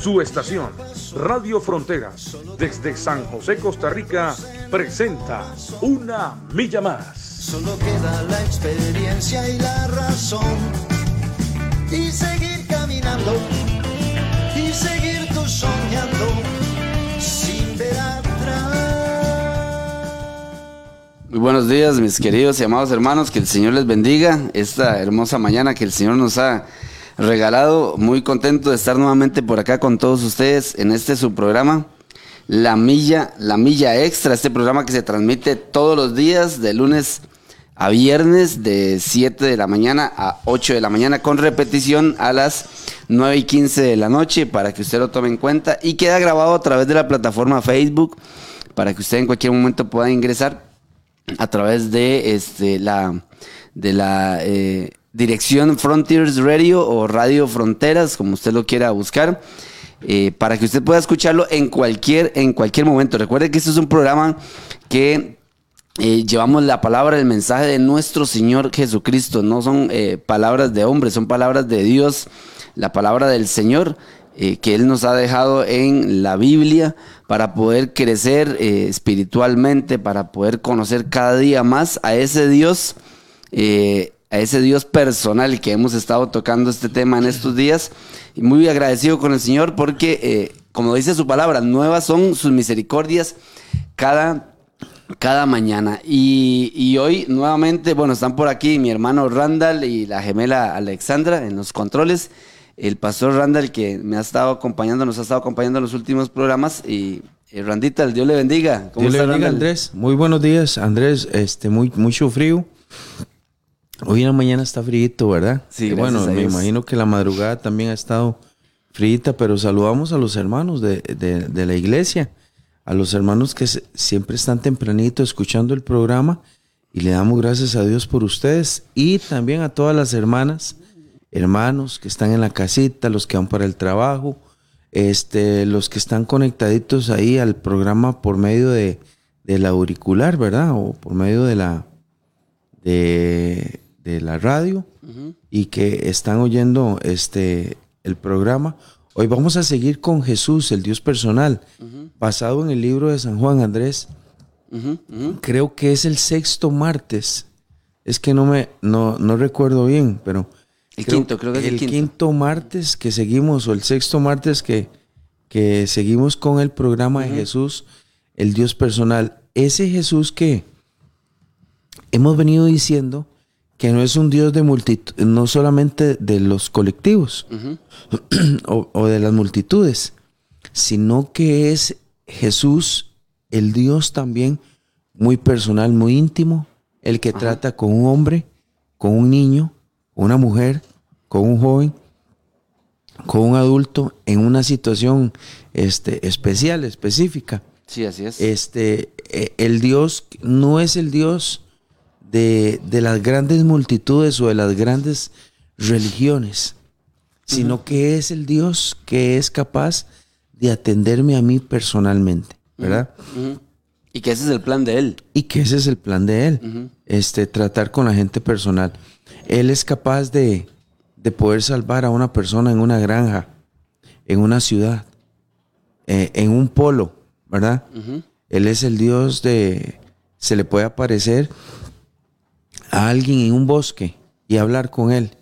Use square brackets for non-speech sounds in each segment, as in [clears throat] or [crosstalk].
Su estación, Radio Fronteras, desde San José, Costa Rica, presenta Una Milla Más. Solo queda la experiencia y la razón. Y seguir caminando. Y seguir tú soñando. Sin ver atrás. Muy buenos días, mis queridos y amados hermanos. Que el Señor les bendiga esta hermosa mañana que el Señor nos ha regalado. Muy contento de estar nuevamente por acá con todos ustedes en este su programa. La Milla, La Milla Extra, este programa que se transmite todos los días de lunes a viernes de 7 de la mañana a 8 de la mañana con repetición a las 9 y 15 de la noche para que usted lo tome en cuenta y queda grabado a través de la plataforma Facebook para que usted en cualquier momento pueda ingresar a través de este, la, de la eh, dirección Frontiers Radio o Radio Fronteras, como usted lo quiera buscar, eh, para que usted pueda escucharlo en cualquier, en cualquier momento. Recuerde que este es un programa que eh, llevamos la palabra, el mensaje de nuestro Señor Jesucristo. No son eh, palabras de hombres, son palabras de Dios, la palabra del Señor que Él nos ha dejado en la Biblia para poder crecer espiritualmente, para poder conocer cada día más a ese Dios, a ese Dios personal que hemos estado tocando este tema en estos días. Y muy agradecido con el Señor porque, eh, como dice su palabra, nuevas son sus misericordias cada cada mañana. Y, y, hoy nuevamente, bueno, están por aquí mi hermano Randall y la gemela Alexandra en los controles. El pastor Randall que me ha estado acompañando, nos ha estado acompañando en los últimos programas. Y, y Randita, el Dios le bendiga. ¿Cómo Dios está, le bendiga, Randall? Andrés. Muy buenos días, Andrés. Este, muy, mucho frío. Hoy en la mañana está frío, ¿verdad? Sí, bueno, me imagino que la madrugada también ha estado frita, pero saludamos a los hermanos de, de, de la iglesia a los hermanos que se, siempre están tempranito escuchando el programa y le damos gracias a Dios por ustedes y también a todas las hermanas, hermanos que están en la casita, los que van para el trabajo, este, los que están conectaditos ahí al programa por medio de del auricular, ¿verdad? O por medio de la de, de la radio uh -huh. y que están oyendo este el programa. Hoy vamos a seguir con Jesús, el Dios personal, uh -huh. basado en el libro de San Juan Andrés. Uh -huh. Creo que es el sexto martes. Es que no me no, no recuerdo bien, pero el creo, quinto, creo que es el, el quinto. quinto. martes que seguimos o el sexto martes que, que seguimos con el programa de Jesús, el Dios personal. Ese Jesús que hemos venido diciendo que no es un Dios de multitud, no solamente de los colectivos uh [clears throat] -huh. o, o, de las multitudes, sino que es Jesús, el Dios también muy personal, muy íntimo, el que Ajá. trata con un hombre, con un niño, una mujer, con un joven, con un adulto en una situación este, especial, específica. Sí, así es. Este, eh, el Dios no es el Dios de, de, las grandes multitudes o de las grandes religiones, sino uh -huh. que es el Dios que es capaz de atenderme a mí personalmente, ¿verdad? Uh -huh. Y que ese es el plan de Él. Y que ese es el plan de Él, uh -huh. este, tratar con la gente personal. Él es capaz de, de poder salvar a una persona en una granja, en una ciudad, eh, en un polo, ¿verdad? Él es el Dios de... Se le puede aparecer a alguien en un bosque y hablar con él,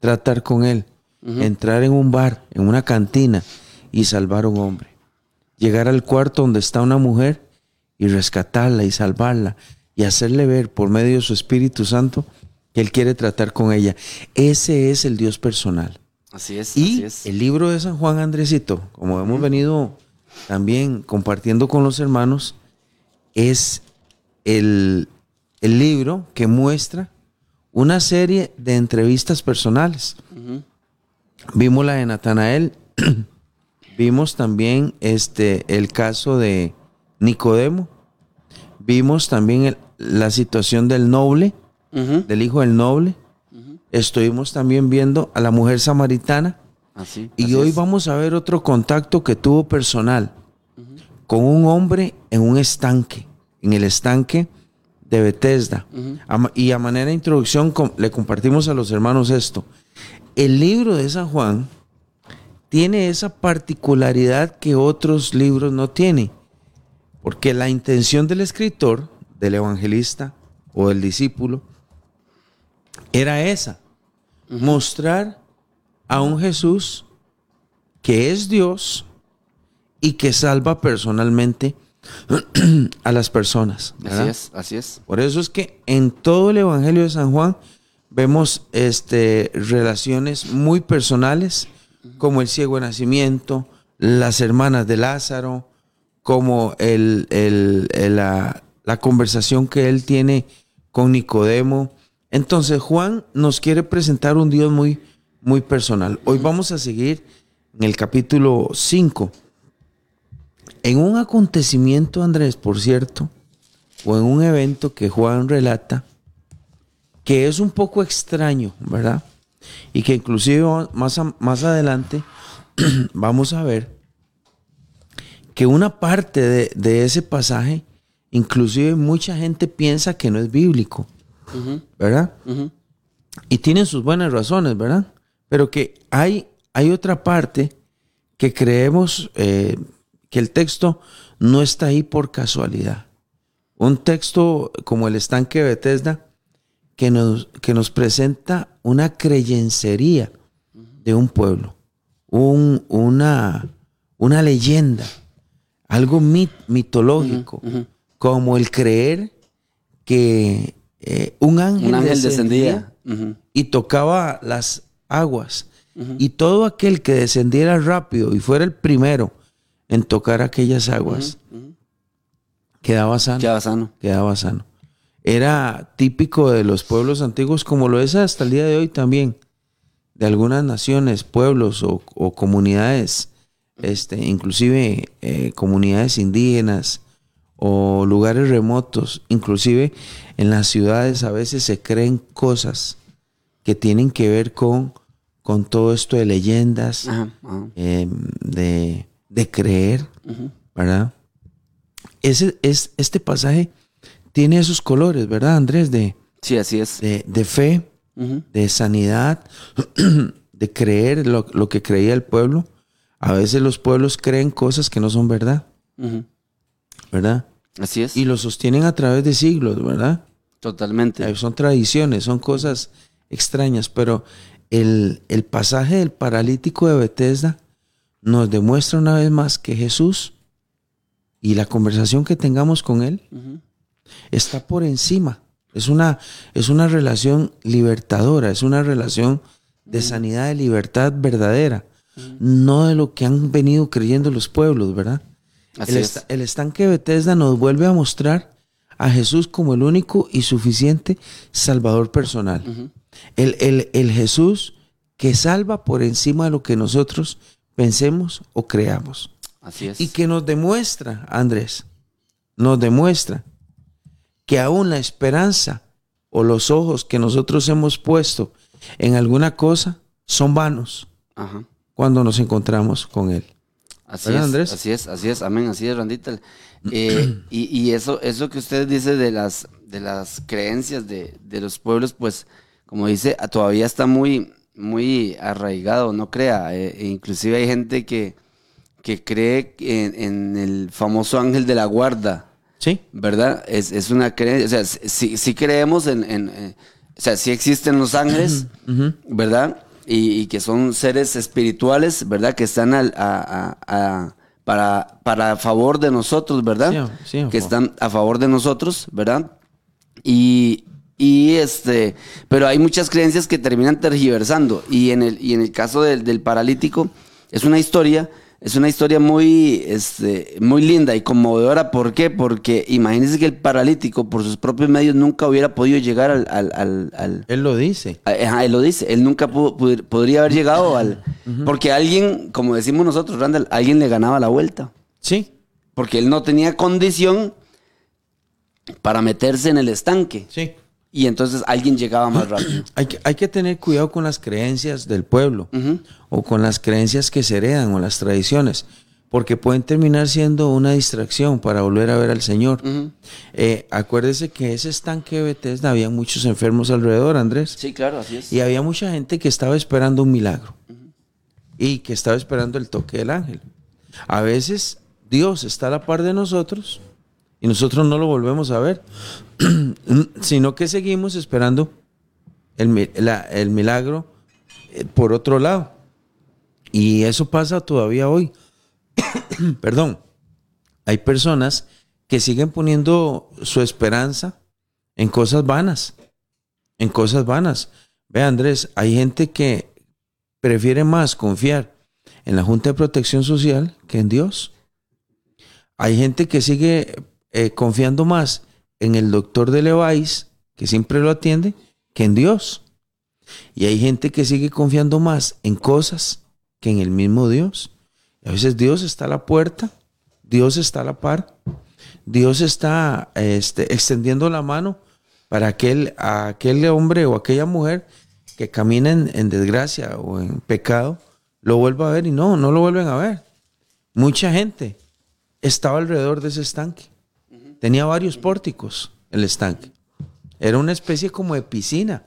tratar con él, uh -huh. entrar en un bar, en una cantina y salvar a un hombre. Llegar al cuarto donde está una mujer y rescatarla y salvarla y hacerle ver por medio de su Espíritu Santo que él quiere tratar con ella. Ese es el Dios personal. Así es. Y así es. el libro de San Juan Andresito, como hemos uh -huh. venido también compartiendo con los hermanos, es el, el libro que muestra una serie de entrevistas personales. Uh -huh. Vimos la de Natanael, [clears throat] vimos también este, el caso de Nicodemo, vimos también el, la situación del noble, del hijo del noble. Estuvimos también viendo a la mujer samaritana. Así. Y así hoy es. vamos a ver otro contacto que tuvo personal con un hombre en un estanque, en el estanque de Bethesda. Y a manera de introducción le compartimos a los hermanos esto. El libro de San Juan tiene esa particularidad que otros libros no tienen. Porque la intención del escritor, del evangelista o del discípulo, era esa. Mostrar a un Jesús que es Dios y que salva personalmente [clears throat] a las personas. ¿verdad? Así es, así es. Por eso es que en todo el Evangelio de San Juan vemos este, relaciones muy personales, como el ciego de nacimiento, las hermanas de Lázaro, como el, el- el- la, la conversación que él tiene con Nicodemo. Entonces Juan nos quiere presentar un Dios muy, muy personal. Hoy vamos a seguir en el capítulo 5. En un acontecimiento, Andrés, por cierto, o en un evento que Juan relata, que es un poco extraño, ¿verdad? Y que inclusive más, a- más adelante [clears throat] vamos a ver que una parte de, de ese pasaje, inclusive mucha gente piensa que no es bíblico, ¿verdad? Y tienen sus buenas razones, ¿verdad? Pero que hay, hay otra parte que creemos eh, que el texto no está ahí por casualidad. Un texto como el estanque de Bethesda que nos, que nos presenta una creyencería de un pueblo, un- una, una leyenda, algo mit- mitológico, como el creer que eh, un ángel, Un ángel descendía y tocaba las aguas. Y todo aquel que descendiera rápido y fuera el primero en tocar aquellas aguas, quedaba sano. Quedaba sano. Quedaba sano. Era típico de los pueblos antiguos, como lo es hasta el día de hoy también, de algunas naciones, pueblos o, o comunidades, este, inclusive eh, comunidades indígenas o lugares remotos, inclusive en las ciudades a veces se creen cosas que tienen que ver con, con todo esto de leyendas, Ajá, ajá. eh, de, de creer, ¿verdad? Ese, es, este pasaje tiene esos colores, ¿verdad, Andrés? De, Sí, así es. de, de fe, de sanidad, [clears throat] de creer lo, lo que creía el pueblo. A veces los pueblos creen cosas que no son verdad. ¿verdad? Así es. Y lo sostienen a través de siglos, ¿verdad? Totalmente. Eh, Son tradiciones, son cosas extrañas, pero el, el pasaje del paralítico de Bethesda nos demuestra una vez más que Jesús y la conversación que tengamos con Él está por encima. Es una, es una relación libertadora, es una relación de sanidad, de libertad verdadera, no de lo que han venido creyendo los pueblos, ¿verdad? Así el, es. esta- el estanque de Bethesda nos vuelve a mostrar a Jesús como el único y suficiente Salvador personal. el, el- el Jesús que salva por encima de lo que nosotros pensemos o creamos. Así es. Y que nos demuestra, Andrés, nos demuestra que aún la esperanza o los ojos que nosotros hemos puesto en alguna cosa son vanos Ajá. cuando nos encontramos con Él. Así ¿Verdad, es, Andrés? así es, así es, amén, así es, Randita. [clears throat] Eh, y, y eso, eso que usted dice de las, de las creencias de, de los pueblos, pues, como dice, todavía está muy, muy arraigado, no crea. Eh, e inclusive hay gente que, que cree en, en el famoso ángel de la guarda, ¿Sí? ¿verdad? Es, es una creencia, o sea, sí, sí creemos en, en, eh, o sea, sí existen los ángeles, [clears throat] ¿verdad? Y, y que son seres espirituales, ¿verdad? Que están al, a, a- a- para, para favor de nosotros, ¿verdad? Sí, sí, que están a favor de nosotros, ¿verdad? Y, y este, pero hay muchas creencias que terminan tergiversando. Y en el, y en el caso del, del paralítico, es una historia, es una historia muy, este, muy linda y conmovedora. ¿Por qué? Porque imagínense que el paralítico, por sus propios medios, nunca hubiera podido llegar al, al, al- al- Él lo dice. Ajá, él lo dice, él nunca pudo- podría haber llegado al... Porque alguien, como decimos nosotros, Randall, alguien le ganaba la vuelta Sí. porque él no tenía condición para meterse en el estanque. Sí. Y entonces alguien llegaba más [clears throat] rápido. Hay que, hay que tener cuidado con las creencias del pueblo o con las creencias que se heredan o las tradiciones, porque pueden terminar siendo una distracción para volver a ver al Señor. Eh, acuérdese que ese estanque de Bethesda había muchos enfermos alrededor, Andrés. Sí, claro, así es. Y había mucha gente que estaba esperando un milagro y que estaba esperando el toque del ángel. A veces Dios está a la par de nosotros y nosotros no lo volvemos a ver, [clears throat] sino que seguimos esperando el, mi- la- el milagro eh, por otro lado. Y eso pasa todavía hoy. [clears throat] Perdón. Hay personas que siguen poniendo su esperanza en cosas vanas. En cosas vanas. Ve, Andrés, hay gente que prefiere más confiar en la Junta de Protección Social que en Dios. Hay gente que sigue eh, confiando más en el doctor de Levi's, que siempre lo atiende, que en Dios. Y hay gente que sigue confiando más en cosas que en el mismo Dios. A veces Dios está a la puerta, Dios está a la par, Dios está este, extendiendo la mano para aquel, aquel hombre o aquella mujer que camina en, en desgracia o en pecado, lo vuelva a ver y no, no lo vuelven a ver. Mucha gente estaba alrededor de ese estanque. Tenía varios pórticos el estanque. Era una especie como de piscina.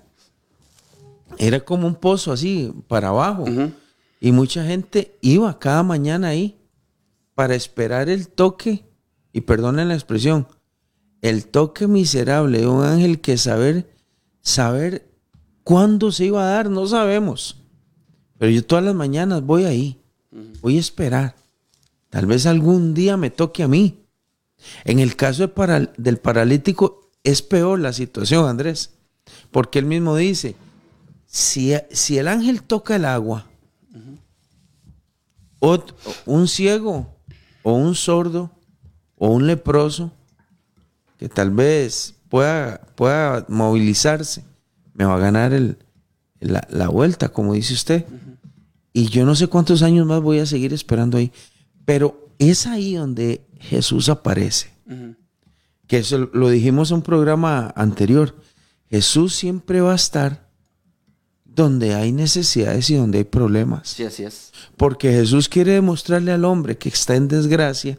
Era como un pozo así para abajo. Y mucha gente iba cada mañana ahí para esperar el toque, y perdonen la expresión, el toque miserable de un ángel que saber, saber cuándo se iba a dar, no sabemos. Pero yo todas las mañanas voy ahí, voy a esperar. Tal vez algún día me toque a mí. En el caso del paralítico es peor la situación, Andrés, porque él mismo dice, si, si el ángel toca el agua, un ciego o un sordo o un leproso que tal vez pueda, pueda movilizarse, me va a ganar el, la, la vuelta, como dice usted. Y yo no sé cuántos años más voy a seguir esperando ahí. Pero es ahí donde Jesús aparece. Que eso lo dijimos en un programa anterior. Jesús siempre va a estar donde hay necesidades y donde hay problemas. Sí, así es. Porque Jesús quiere demostrarle al hombre que está en desgracia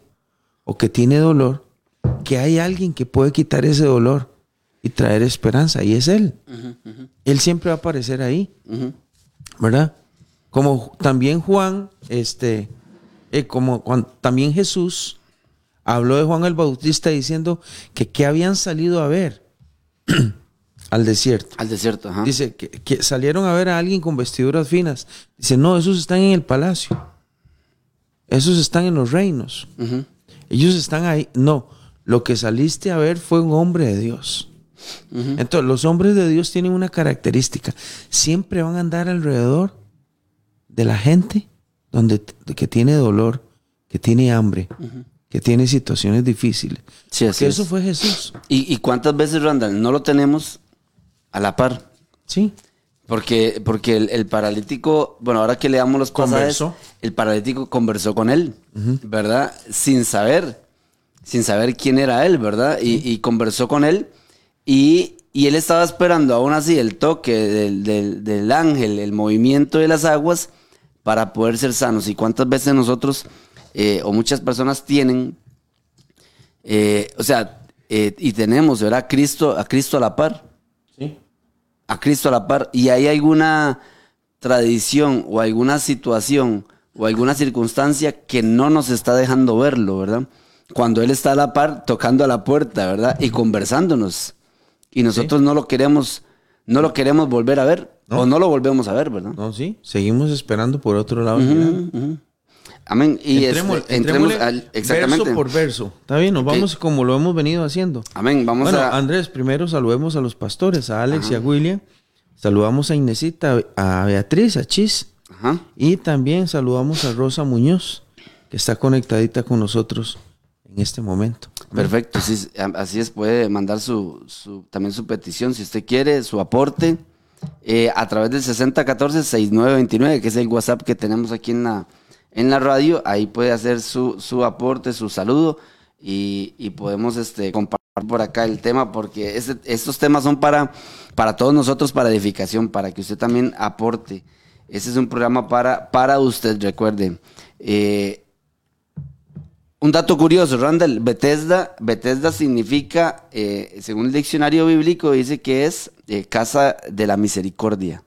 o que tiene dolor, que hay alguien que puede quitar ese dolor y traer esperanza, y es Él. Él siempre va a aparecer ahí, ¿verdad? Como también Juan, este, eh, como cuan- también Jesús habló de Juan el Bautista diciendo que qué habían salido a ver [clears throat] al desierto. Al desierto, ajá. Dice que, que salieron a ver a alguien con vestiduras finas. Dice, no, esos están en el palacio. Esos están en los reinos. Ellos están ahí. No, lo que saliste a ver fue un hombre de Dios. Entonces, los hombres de Dios tienen una característica. Siempre van a andar alrededor de la gente donde, que tiene dolor, que tiene hambre, que tiene situaciones difíciles. Sí, así es. eso fue Jesús. ¿Y, y cuántas veces, Randall, no lo tenemos a la par? Sí. Porque, porque el, el paralítico, bueno, ahora que leamos los pasajes, Conversó. el paralítico conversó con él, ¿verdad? Sin saber, sin saber quién era él, ¿verdad? Y, y conversó con él y, y él estaba esperando aún así el toque del, del- del ángel, el movimiento de las aguas para poder ser sanos. ¿Y cuántas veces nosotros eh, o muchas personas tienen, eh, o sea, eh, y tenemos, ¿verdad? A Cristo, a Cristo a la par Sí. a Cristo a la par y hay alguna tradición o alguna situación o alguna circunstancia que no nos está dejando verlo, ¿verdad? Cuando Él está a la par tocando a la puerta, ¿verdad? Y conversándonos. Y nosotros no lo queremos, no lo queremos volver a ver No. o no lo volvemos a ver, ¿verdad? No, sí. Seguimos esperando por otro lado. Mirando. ujú. Amén. Y Entremos- este, entremos entrémosle al, exactamente. Verso por verso. Está bien, nos vamos como lo hemos venido haciendo. Amén. Vamos bueno, a. Andrés, primero saludemos a los pastores, a Alex y a William. Saludamos a Inesita, a Beatriz, a Chis. Ajá. Y también saludamos a Rosa Muñoz, que está conectadita con nosotros en este momento. Perfecto, sí, así es, puede mandar su, su- también su petición si usted quiere, su aporte, eh, a través del 6014-6929, que es el WhatsApp que tenemos aquí en la, en la radio. Ahí puede hacer su, su aporte, su saludo. y, podemos este, compartir por acá el tema, porque este- estos temas son para, para todos nosotros, para edificación, para que usted también aporte. Ese es un programa para, para usted, recuerde. Eh, un dato curioso, Randall, Bethesda, Bethesda significa, eh, según el diccionario bíblico, dice que es eh, casa de la misericordia.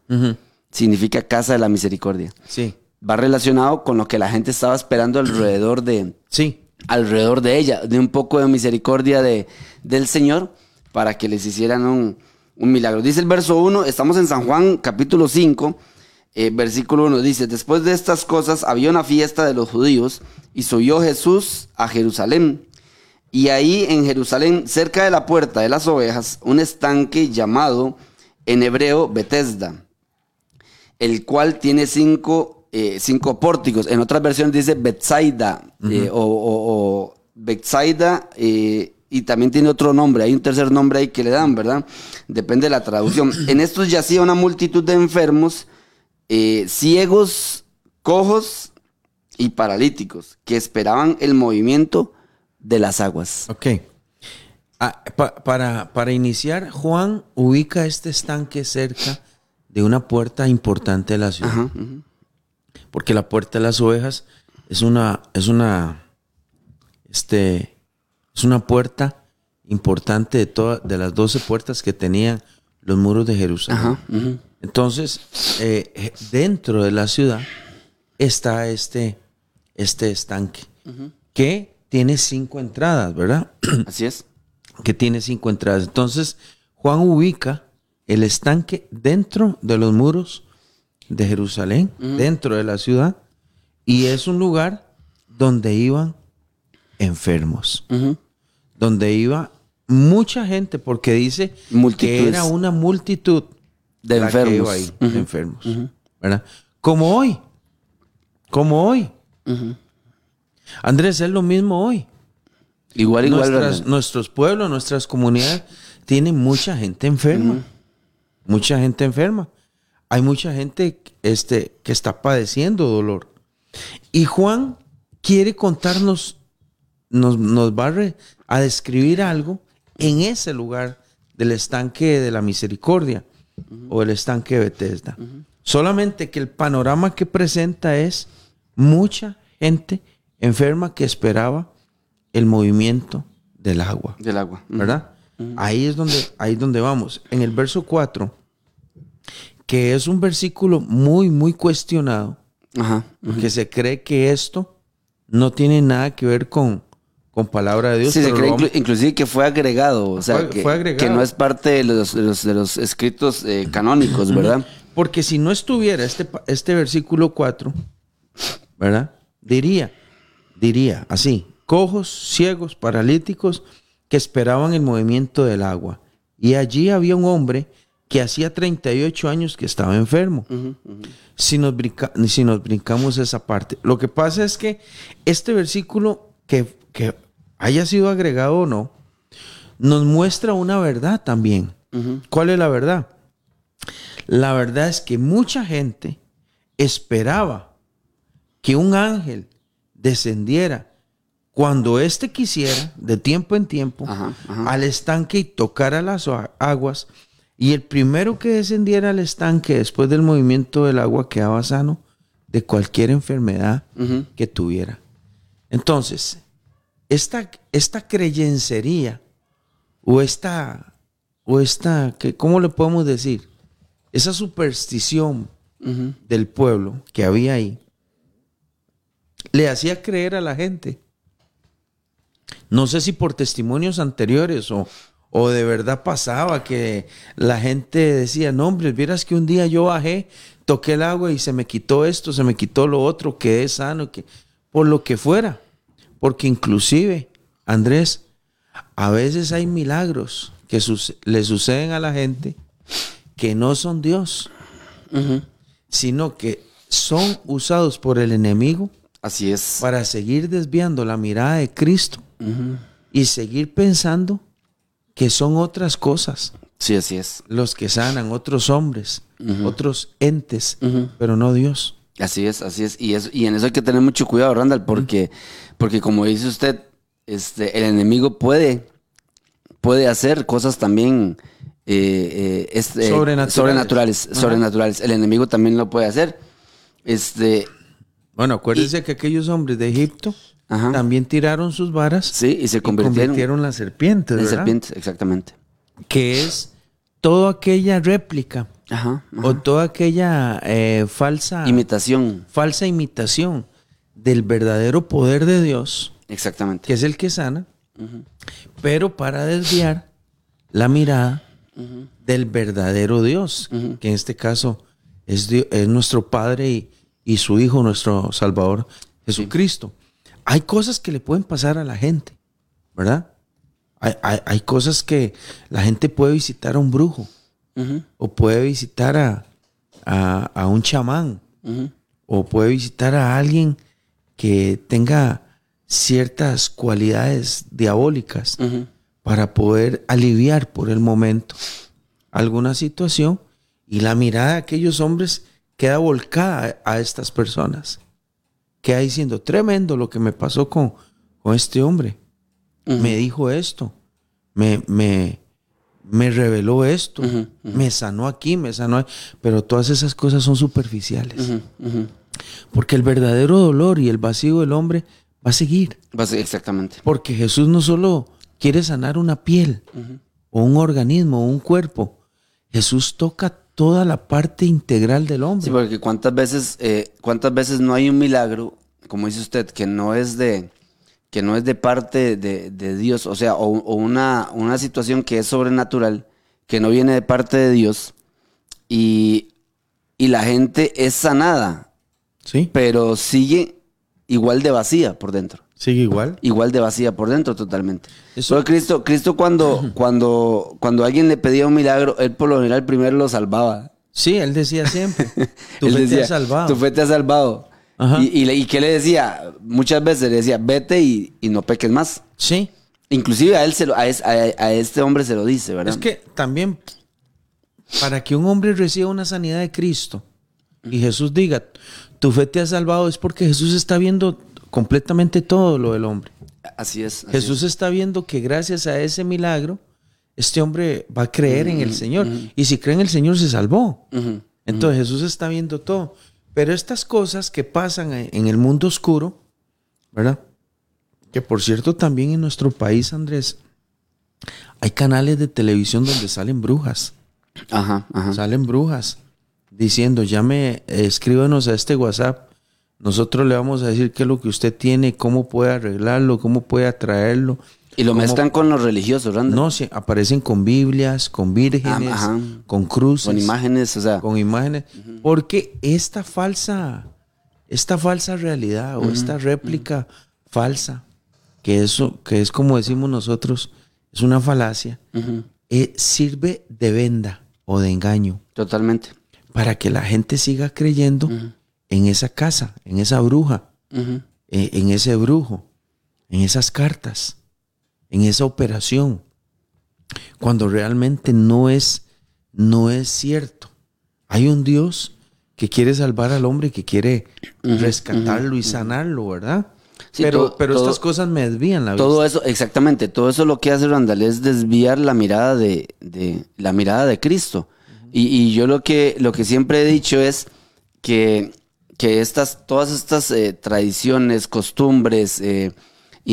Significa casa de la misericordia. Sí, Va relacionado con lo que la gente estaba esperando [clears throat] alrededor de, sí. alrededor de ella, de un poco de misericordia de, del Señor para que les hicieran un, un milagro. Dice el verso 1, estamos en San Juan capítulo 5, eh, versículo 1, dice, después de estas cosas había una fiesta de los judíos y subió Jesús a Jerusalén. Y ahí en Jerusalén, cerca de la puerta de las ovejas, un estanque llamado en hebreo Bethesda, el cual tiene cinco, eh, cinco pórticos. En otras versiones dice Bethsaida eh, o, o- o Bethsaida eh, y también tiene otro nombre. Hay un tercer nombre ahí que le dan, ¿verdad? Depende de la traducción. en estos yacía una multitud de enfermos, eh, ciegos, cojos y paralíticos que esperaban el movimiento de las aguas. Ok. Ah, pa- para, para iniciar, Juan ubica este estanque cerca de una puerta importante de la ciudad. Ajá. Porque la puerta de las ovejas es una, es una, este, es una puerta importante de todas, de las 12 puertas que tenían los muros de Jerusalén. Ajá. Entonces, eh, dentro de la ciudad está este, este estanque que tiene cinco entradas, ¿verdad? [clears throat] Así es. que tiene cinco entradas. Entonces, Juan ubica el estanque dentro de los muros de Jerusalén, dentro de la ciudad, y es un lugar donde iban enfermos, donde iba mucha gente, porque dice que era una multitud De enfermos. de enfermos, ¿verdad? Como hoy, como hoy. Andrés, es lo mismo hoy. Igual, igual. Nuestros pueblos, nuestras comunidades tienen mucha gente enferma. Mucha gente enferma. Hay mucha gente este, que está padeciendo dolor. Y Juan quiere contarnos, nos, nos va a describir algo en ese lugar del estanque de la misericordia o el estanque de Bethesda. Solamente que el panorama que presenta es mucha gente enferma que esperaba el movimiento del agua. Del agua. ¿verdad? Ahí es donde, ahí es donde vamos. En el verso 4, que es un versículo muy, muy cuestionado, Ajá. porque se cree que esto no tiene nada que ver con, con palabra de Dios. Sí, se cree inclu- inclusive que fue agregado, o sea, Fue- que, fue agregado. que no es parte de los, de los, de los escritos eh, canónicos, ¿verdad? Porque si no estuviera este, este versículo 4, ¿verdad? Diría, diría así, cojos, ciegos, paralíticos que esperaban el movimiento del agua. Y allí había un hombre que hacía 38 años que estaba enfermo. Si, nos brinca- si nos brincamos esa parte. Lo que pasa es que este versículo, que, que haya sido agregado o no, nos muestra una verdad también. ¿Cuál es la verdad? La verdad es que mucha gente esperaba que un ángel descendiera cuando éste quisiera, de tiempo en tiempo, Ajá, ajá. al estanque y tocara las aguas. Y el primero que descendiera al estanque después del movimiento del agua quedaba sano de cualquier enfermedad que tuviera. Entonces, esta, esta creyencería o esta, o esta, que, ¿cómo le podemos decir? Esa superstición del pueblo que había ahí, le hacía creer a la gente. No sé si por testimonios anteriores o, o de verdad pasaba que la gente decía, no hombre, vieras que un día yo bajé, toqué el agua y se me quitó esto, se me quitó lo otro, quedé sano, que por lo que fuera. Porque inclusive, Andrés, a veces hay milagros que le suceden a la gente que no son Dios, sino que son usados por el enemigo Así es. para seguir desviando la mirada de Cristo y seguir pensando que son otras cosas Sí, así es. los que sanan, otros hombres, otros entes, pero no Dios. Así es, así es. Y, eso, y en eso hay que tener mucho cuidado, Randall, porque, porque como dice usted, este, el enemigo puede, puede hacer cosas también eh, eh, este, Sobrenaturales. sobrenaturales. El enemigo también lo puede hacer. Este, Bueno, acuérdense que aquellos hombres de Egipto Ajá. también tiraron sus varas sí, y se y convirtieron, las serpientes, en serpientes, exactamente. Que es toda aquella réplica Ajá. ajá. o toda aquella eh, falsa, Imitación, falsa imitación del verdadero poder de Dios, exactamente. que es el que sana, pero para desviar la mirada del verdadero Dios, que en este caso es, Dios- es nuestro Padre y, y su Hijo, nuestro Salvador, Jesucristo. Hay cosas que le pueden pasar a la gente, ¿verdad? Hay, hay- hay cosas que la gente puede visitar a un brujo O puede visitar a, a- a un chamán. O puede visitar a alguien que tenga ciertas cualidades diabólicas para poder aliviar por el momento alguna situación y la mirada de aquellos hombres queda volcada a a estas personas. Queda diciendo, tremendo lo que me pasó con, con este hombre. Me dijo esto, me, me, me reveló esto, me sanó aquí, me sanó ahí. Pero todas esas cosas son superficiales. Porque el verdadero dolor y el vacío del hombre va a seguir. Va a Exactamente. Porque Jesús no solo quiere sanar una piel o un organismo o un cuerpo. Jesús toca toda la parte integral del hombre. Sí, porque cuántas veces, eh, cuántas veces no hay un milagro, como dice usted, que no es de, que no es de parte de, de Dios, o sea, o, o una, una situación que es sobrenatural, que no viene de parte de Dios, y, y la gente es sanada, sí, pero sigue igual de vacía por dentro. sigue igual. Igual de vacía por dentro totalmente. Eso- Pero Cristo, Cristo cuando, cuando, cuando alguien le pedía un milagro, él por lo general primero lo salvaba. Sí, él decía siempre, tu [laughs] Él fe te ha salvado. Tu fe te ha salvado. Y, y, y qué le decía? Muchas veces le decía, vete y, y no peques más. Sí, Inclusive a él se lo- a, es- a- a este hombre se lo dice, ¿verdad? es que también para que un hombre reciba una sanidad de Cristo y Jesús diga, tu fe te ha salvado, es porque Jesús está viendo completamente todo lo del hombre. Así es. así Jesús está viendo que gracias a ese milagro, este hombre va a creer en el Señor. Y si cree en el Señor, se salvó. Entonces Jesús está viendo todo. Pero estas cosas que pasan en el mundo oscuro, ¿verdad? Que por cierto también en nuestro país, Andrés, hay canales de televisión donde salen brujas. Ajá, ajá. Salen brujas diciendo, llame, escríbanos a este WhatsApp. Nosotros le vamos a decir qué es lo que usted tiene, cómo puede arreglarlo, cómo puede atraerlo. Y lo cómo- mezclan con los religiosos, ¿verdad? No, sí, aparecen con Biblias, con vírgenes, Ah, con cruces, Con imágenes, o sea. con imágenes, porque esta falsa, esta falsa realidad o esta réplica falsa, que eso, que es como decimos nosotros, es una falacia, eh, sirve de venda o de engaño. Totalmente. para que la gente siga creyendo en esa casa, en esa bruja, eh, en ese brujo, en esas cartas, en esa operación, cuando realmente no es, no es cierto. Hay un Dios que quiere salvar al hombre, que quiere rescatarlo y sanarlo, ¿verdad? Sí, pero todo- pero todo- estas cosas me desvían la Todo vista. eso, exactamente, todo eso lo que hace Randall es desviar la mirada de, de- la mirada de Cristo. y, y yo lo que, lo que siempre he dicho es que, que estas, todas estas eh, tradiciones, costumbres, eh,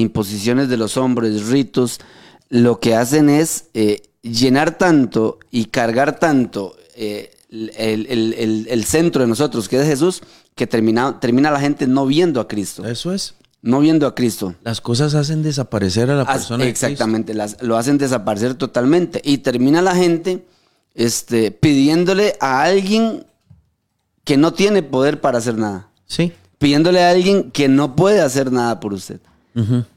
imposiciones de los hombres, ritos, lo que hacen es eh, llenar tanto y cargar tanto eh, el, el- el- el centro de nosotros, que es Jesús, que termina, termina la gente no viendo a Cristo. Eso es. No viendo a Cristo. Las cosas hacen desaparecer a la persona. exactamente, las- lo hacen desaparecer totalmente. Y termina la gente este, pidiéndole a alguien que no tiene poder para hacer nada. Sí. Pidiéndole a alguien que no puede hacer nada por usted.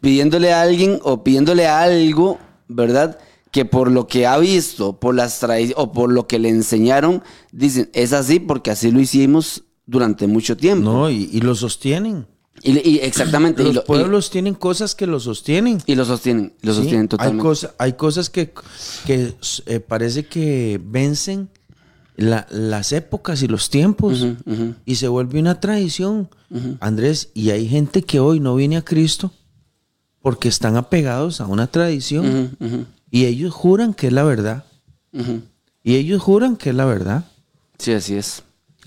Pidiéndole a alguien o pidiéndole a algo, ¿verdad? Que por lo que ha visto, por las o por lo que le enseñaron, dicen, es así porque así lo hicimos durante mucho tiempo. No, y, y lo sostienen. Y, y exactamente. y Los lo- pueblos tienen cosas que lo sostienen. y lo sostienen, lo Sí, sostienen hay, totalmente. cosas hay cosas que, que eh, parece que vencen la- las épocas y los tiempos y se vuelve una tradición, Andrés. Y hay gente que hoy no viene a Cristo porque están apegados a una tradición y ellos juran que es la verdad. Y ellos juran que es la verdad. Sí, así es.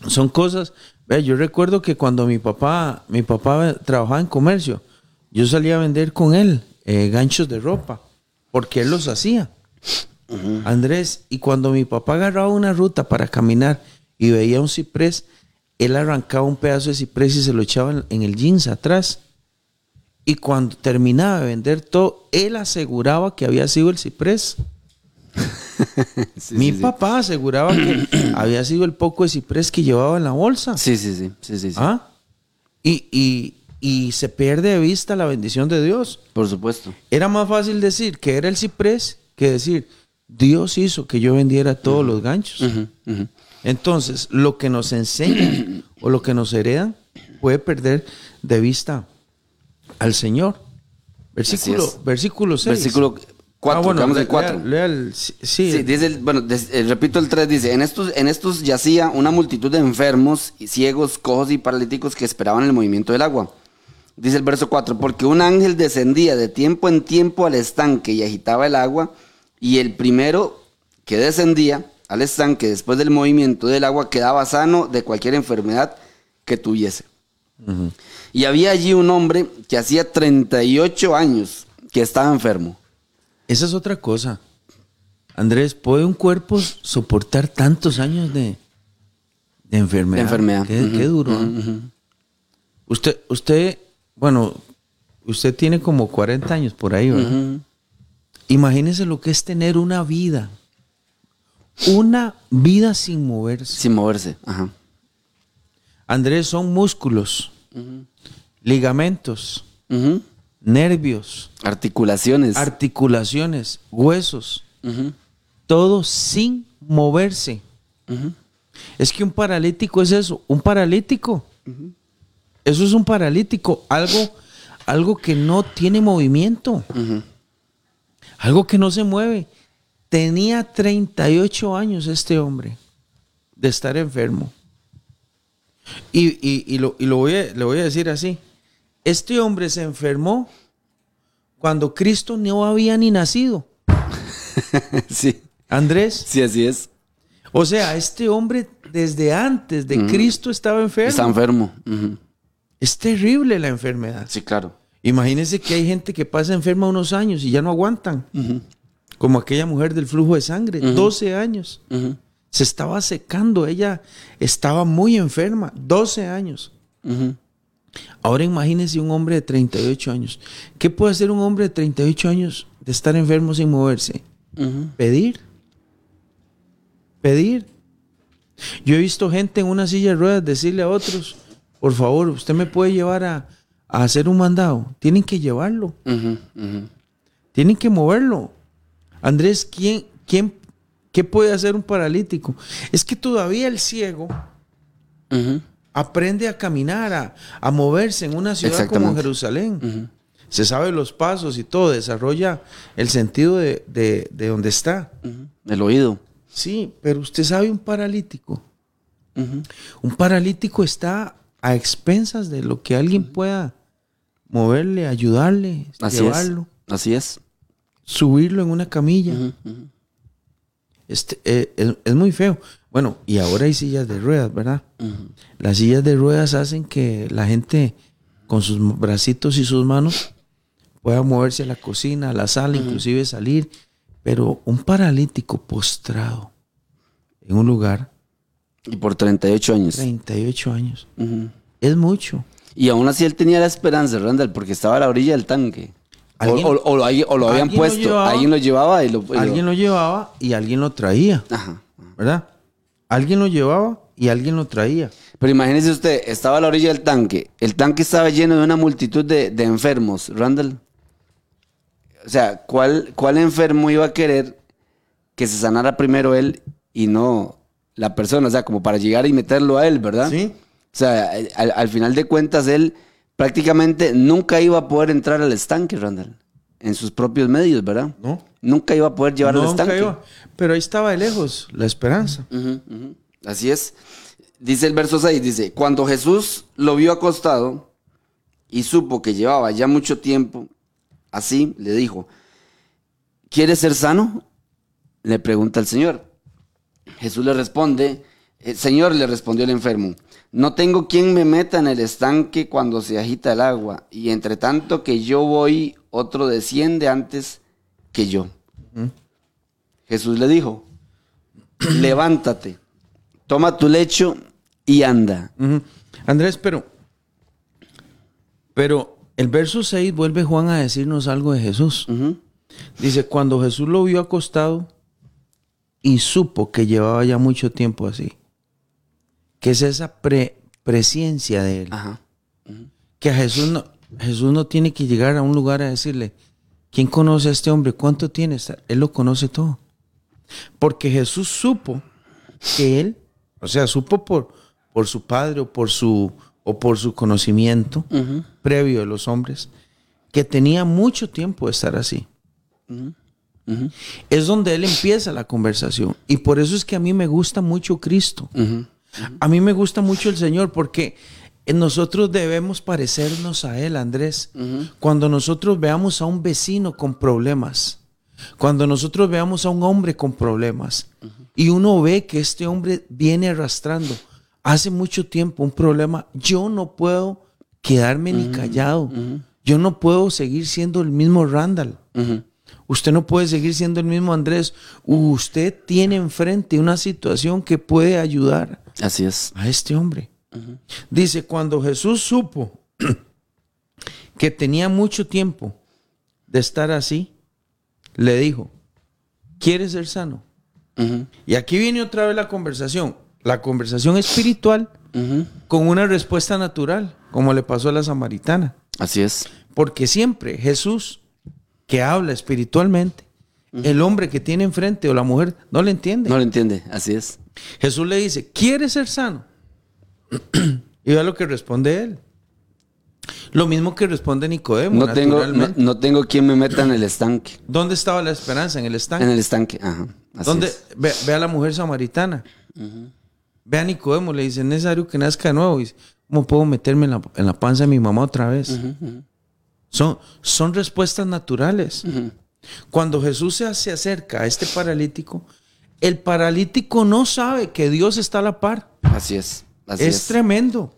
Son cosas. Ve, yo recuerdo que cuando mi papá, mi papá trabajaba en comercio, yo salía a vender con él eh, ganchos de ropa, porque él los hacía. Andrés, y cuando mi papá agarraba una ruta para caminar y veía un ciprés, él arrancaba un pedazo de ciprés y se lo echaba en, en el jeans atrás. Y cuando terminaba de vender todo, él aseguraba que había sido el ciprés. [laughs] Sí, Mi sí, sí. papá aseguraba que [clears throat] había sido el poco de ciprés que llevaba en la bolsa. Sí, sí, sí. sí, sí, sí. ¿Ah? Y, y- y se pierde de vista la bendición de Dios. Por supuesto. Era más fácil decir que era el ciprés que decir, Dios hizo que yo vendiera todos los ganchos. Entonces, lo que nos enseñan o lo que nos heredan puede perder de vista al Señor. Versículo, versículo 6. Versículo 4, vamos al 4. Ah, Lea, lea el, sí, Sí, dice, el- bueno, des- eh, repito el 3, dice, en estos, en estos yacía una multitud de enfermos, y ciegos, cojos y paralíticos que esperaban el movimiento del agua. Dice el verso 4, porque un ángel descendía de tiempo en tiempo al estanque y agitaba el agua, y el primero que descendía al estanque después del movimiento del agua quedaba sano de cualquier enfermedad que tuviese. Y había allí un hombre que hacía 38 años que estaba enfermo. Esa es otra cosa. Andrés, ¿puede un cuerpo soportar tantos años de, de enfermedad? De enfermedad. Qué, qué duro. ¿eh? Usted, usted, bueno, usted tiene como 40 años por ahí, ¿verdad? Imagínese lo que es tener una vida. Una vida sin moverse. Sin moverse. Ajá. Andrés, son músculos, ligamentos, nervios, Articulaciones. articulaciones, huesos, todo sin moverse. Es que un paralítico es eso, un paralítico. Eso es un paralítico, algo, algo que no tiene movimiento, algo que no se mueve. Tenía 38 años este hombre de estar enfermo. Y, y- y lo, y lo voy a, le voy a decir así. Este hombre se enfermó cuando Cristo no había ni nacido. [laughs] sí. Andrés, Sí, así es. o sea, este hombre desde antes de Cristo estaba enfermo. Está enfermo. Es terrible la enfermedad. Sí, claro. Imagínense que hay gente que pasa enferma unos años y ya no aguantan. Como aquella mujer del flujo de sangre, 12 años. Se estaba secando, ella estaba muy enferma, 12 años. Ahora imagínense un hombre de 38 años. ¿Qué puede hacer un hombre de 38 años de estar enfermo sin moverse? Pedir. Pedir. Yo he visto gente en una silla de ruedas decirle a otros, por favor, usted me puede llevar a, a hacer un mandado. Tienen que llevarlo. Tienen que moverlo. Andrés, ¿quién, quién, ¿qué puede hacer un paralítico? Es que todavía el ciego aprende a caminar, a, a moverse en una ciudad como. Jerusalén. Se sabe los pasos y todo, desarrolla el sentido de, de, de donde está. El oído. Sí, pero usted sabe un paralítico. Un paralítico está a expensas de lo que alguien pueda moverle, ayudarle, Así llevarlo, es. Así es. subirlo en una camilla. Este, eh, es, es muy feo. Bueno, y ahora hay sillas de ruedas, ¿verdad? Las sillas de ruedas hacen que la gente con sus bracitos y sus manos pueda moverse a la cocina, a la sala, inclusive salir. Pero un paralítico postrado en un lugar, Y por 38 años. 38 años, Ujú. es mucho. Y aún así él tenía la esperanza, Randall, porque estaba a la orilla del tanque. O, ¿Alguien- o- o lo, o lo habían alguien lo puesto. llevaba? alguien lo llevaba y lo. y Alguien lo llevaba y alguien lo traía, Ajá. ¿verdad? Alguien lo llevaba y alguien lo traía. Pero imagínese usted, estaba a la orilla del tanque. El tanque estaba lleno de una multitud de, de enfermos, Randall. O sea, ¿cuál, ¿cuál enfermo iba a querer que se sanara primero él y no la persona? O sea, como para llegar y meterlo a él, ¿verdad? Sí. O sea, al, al final de cuentas, él prácticamente nunca iba a poder entrar al estanque, Randall. En sus propios medios, ¿verdad? ¿No? Nunca iba a poder llevar al Nunca estanque. iba. Pero ahí estaba de lejos la esperanza. Así es. Dice el verso 6, dice, cuando Jesús lo vio acostado y supo que llevaba ya mucho tiempo así, le dijo, ¿quieres ser sano? Le pregunta el Señor. Jesús le responde, "Eh, Señor, le respondió el enfermo, no tengo quien me meta en el estanque cuando se agita el agua, y entre tanto que yo voy, otro desciende antes que yo. Jesús le dijo, [clears throat] levántate, toma tu lecho y anda. Andrés, pero, pero el verso 6 vuelve Juan a decirnos algo de Jesús. Dice, cuando Jesús lo vio acostado y supo que llevaba ya mucho tiempo así, que es esa pre- presencia de él, Ajá. que a Jesús no, Jesús no tiene que llegar a un lugar a decirle, ¿quién conoce a este hombre? ¿Cuánto tiene? Él lo conoce todo. Porque Jesús supo que él, o sea, supo por, por su padre o por su, o por su conocimiento previo de los hombres, que tenía mucho tiempo de estar así. Es donde él empieza la conversación. Y por eso es que a mí me gusta mucho Cristo. A mí me gusta mucho el Señor porque nosotros debemos parecernos a Él, Andrés. Cuando nosotros veamos a un vecino con problemas, cuando nosotros veamos a un hombre con problemas y uno ve que este hombre viene arrastrando hace mucho tiempo un problema, yo no puedo quedarme ni callado. Yo no puedo seguir siendo el mismo Randall. Usted no puede seguir siendo el mismo Andrés. Usted tiene enfrente una situación que puede ayudar Así es. a este hombre. Dice, cuando Jesús supo [clears throat] que tenía mucho tiempo de estar así, le dijo, ¿quieres ser sano? Y aquí viene otra vez la conversación, la conversación espiritual con una respuesta natural, como le pasó a la samaritana. Así es. Porque siempre Jesús, que habla espiritualmente, el hombre que tiene enfrente o la mujer no le entiende. No lo entiende. Así es. Jesús le dice, ¿quieres ser sano? [clears throat] y vea lo que responde él. Lo mismo que responde Nicodemo. No tengo, no, tengo quien me meta en el estanque. ¿Dónde estaba la esperanza? En el estanque. En el estanque. Ajá. Así ¿Dónde? es. Ve, ve a la mujer samaritana. Ve a Nicodemo, le dice, es necesario que nazca de nuevo. Y dice, ¿cómo puedo meterme en la, en la panza de mi mamá otra vez? Son, son respuestas naturales. Cuando Jesús se, se acerca a este paralítico, el paralítico no sabe que Dios está a la par. Así es. Así es, es. tremendo.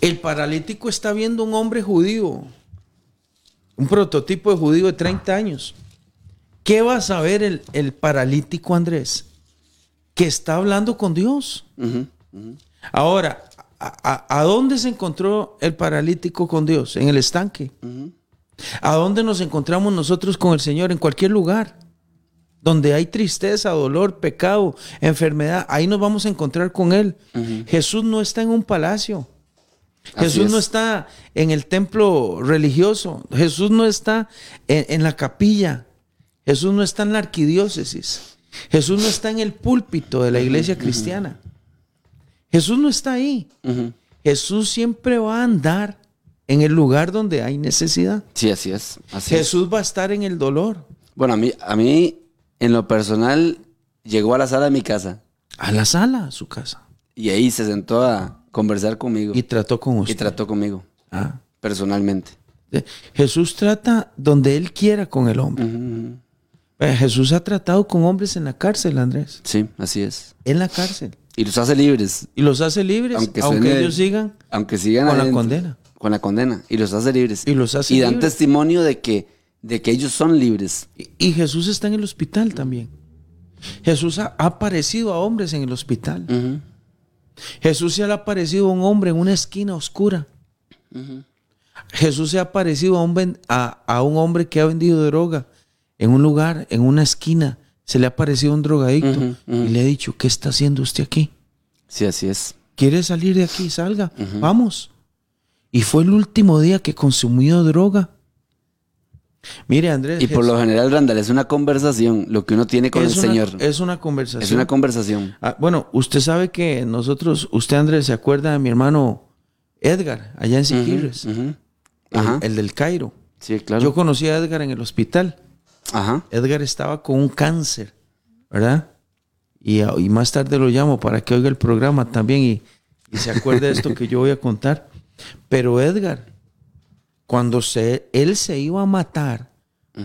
El paralítico está viendo un hombre judío, un prototipo de judío de 30 años. ¿Qué va a saber el, el paralítico Andrés? Que está hablando con Dios. Ahora, ¿a, dónde se encontró el paralítico con Dios? En el estanque. ¿A dónde nos encontramos nosotros con el Señor? En cualquier lugar. Donde hay tristeza, dolor, pecado, enfermedad, ahí nos vamos a encontrar con Él. Jesús no está en un palacio. Así Jesús no es. está en el templo religioso. Jesús no está en, en la capilla. Jesús no está en la arquidiócesis. Jesús no está en el púlpito de la iglesia cristiana. Jesús no está ahí. Jesús siempre va a andar en el lugar donde hay necesidad. Sí, así es. Así es. Jesús va a estar en el dolor. Bueno, a mí, a mí, en lo personal, llegó a la sala de mi casa A la sala, a su casa. y ahí se sentó a conversar conmigo Y y, trató con usted. trató conmigo Ah. personalmente. Jesús trata donde Él quiera con el hombre. Eh, Jesús ha tratado con hombres en la cárcel, Andrés. Sí, así es. En la cárcel. Y los hace libres, Y los hace libres, Aunque aunque, suene- ellos sigan. aunque sigan Con la condena. Con la condena. Y los hace libres. Y los hace Y dan testimonio de que, de que ellos son libres. Y, y Jesús está en el hospital también. Jesús ha, ha aparecido a hombres en el hospital. Jesús se ha aparecido a un hombre en una esquina oscura. Jesús se ha aparecido a un, a, a un hombre que ha vendido droga en un lugar, en una esquina. Se le ha aparecido un drogadicto y le ha dicho, ¿qué está haciendo usted aquí? Sí, así es. ¿Quiere salir de aquí? Salga, vamos. Y fue el último día que consumió droga. Mire, Andrés. Y por lo general, Randall, es una conversación lo que uno tiene con el una- Señor. Es una conversación. Es una conversación. Ah, bueno, usted sabe que nosotros, usted Andrés, se acuerda de mi hermano Edgar, allá en Siquirres, el, el del Cairo. Sí, claro. Yo conocí a Edgar en el hospital. Ajá. Edgar estaba con un cáncer, ¿verdad? Y, ah, y más tarde lo llamo para que oiga el programa también y, y se acuerde de esto que yo voy a contar. Pero Edgar, cuando se, él se iba a matar,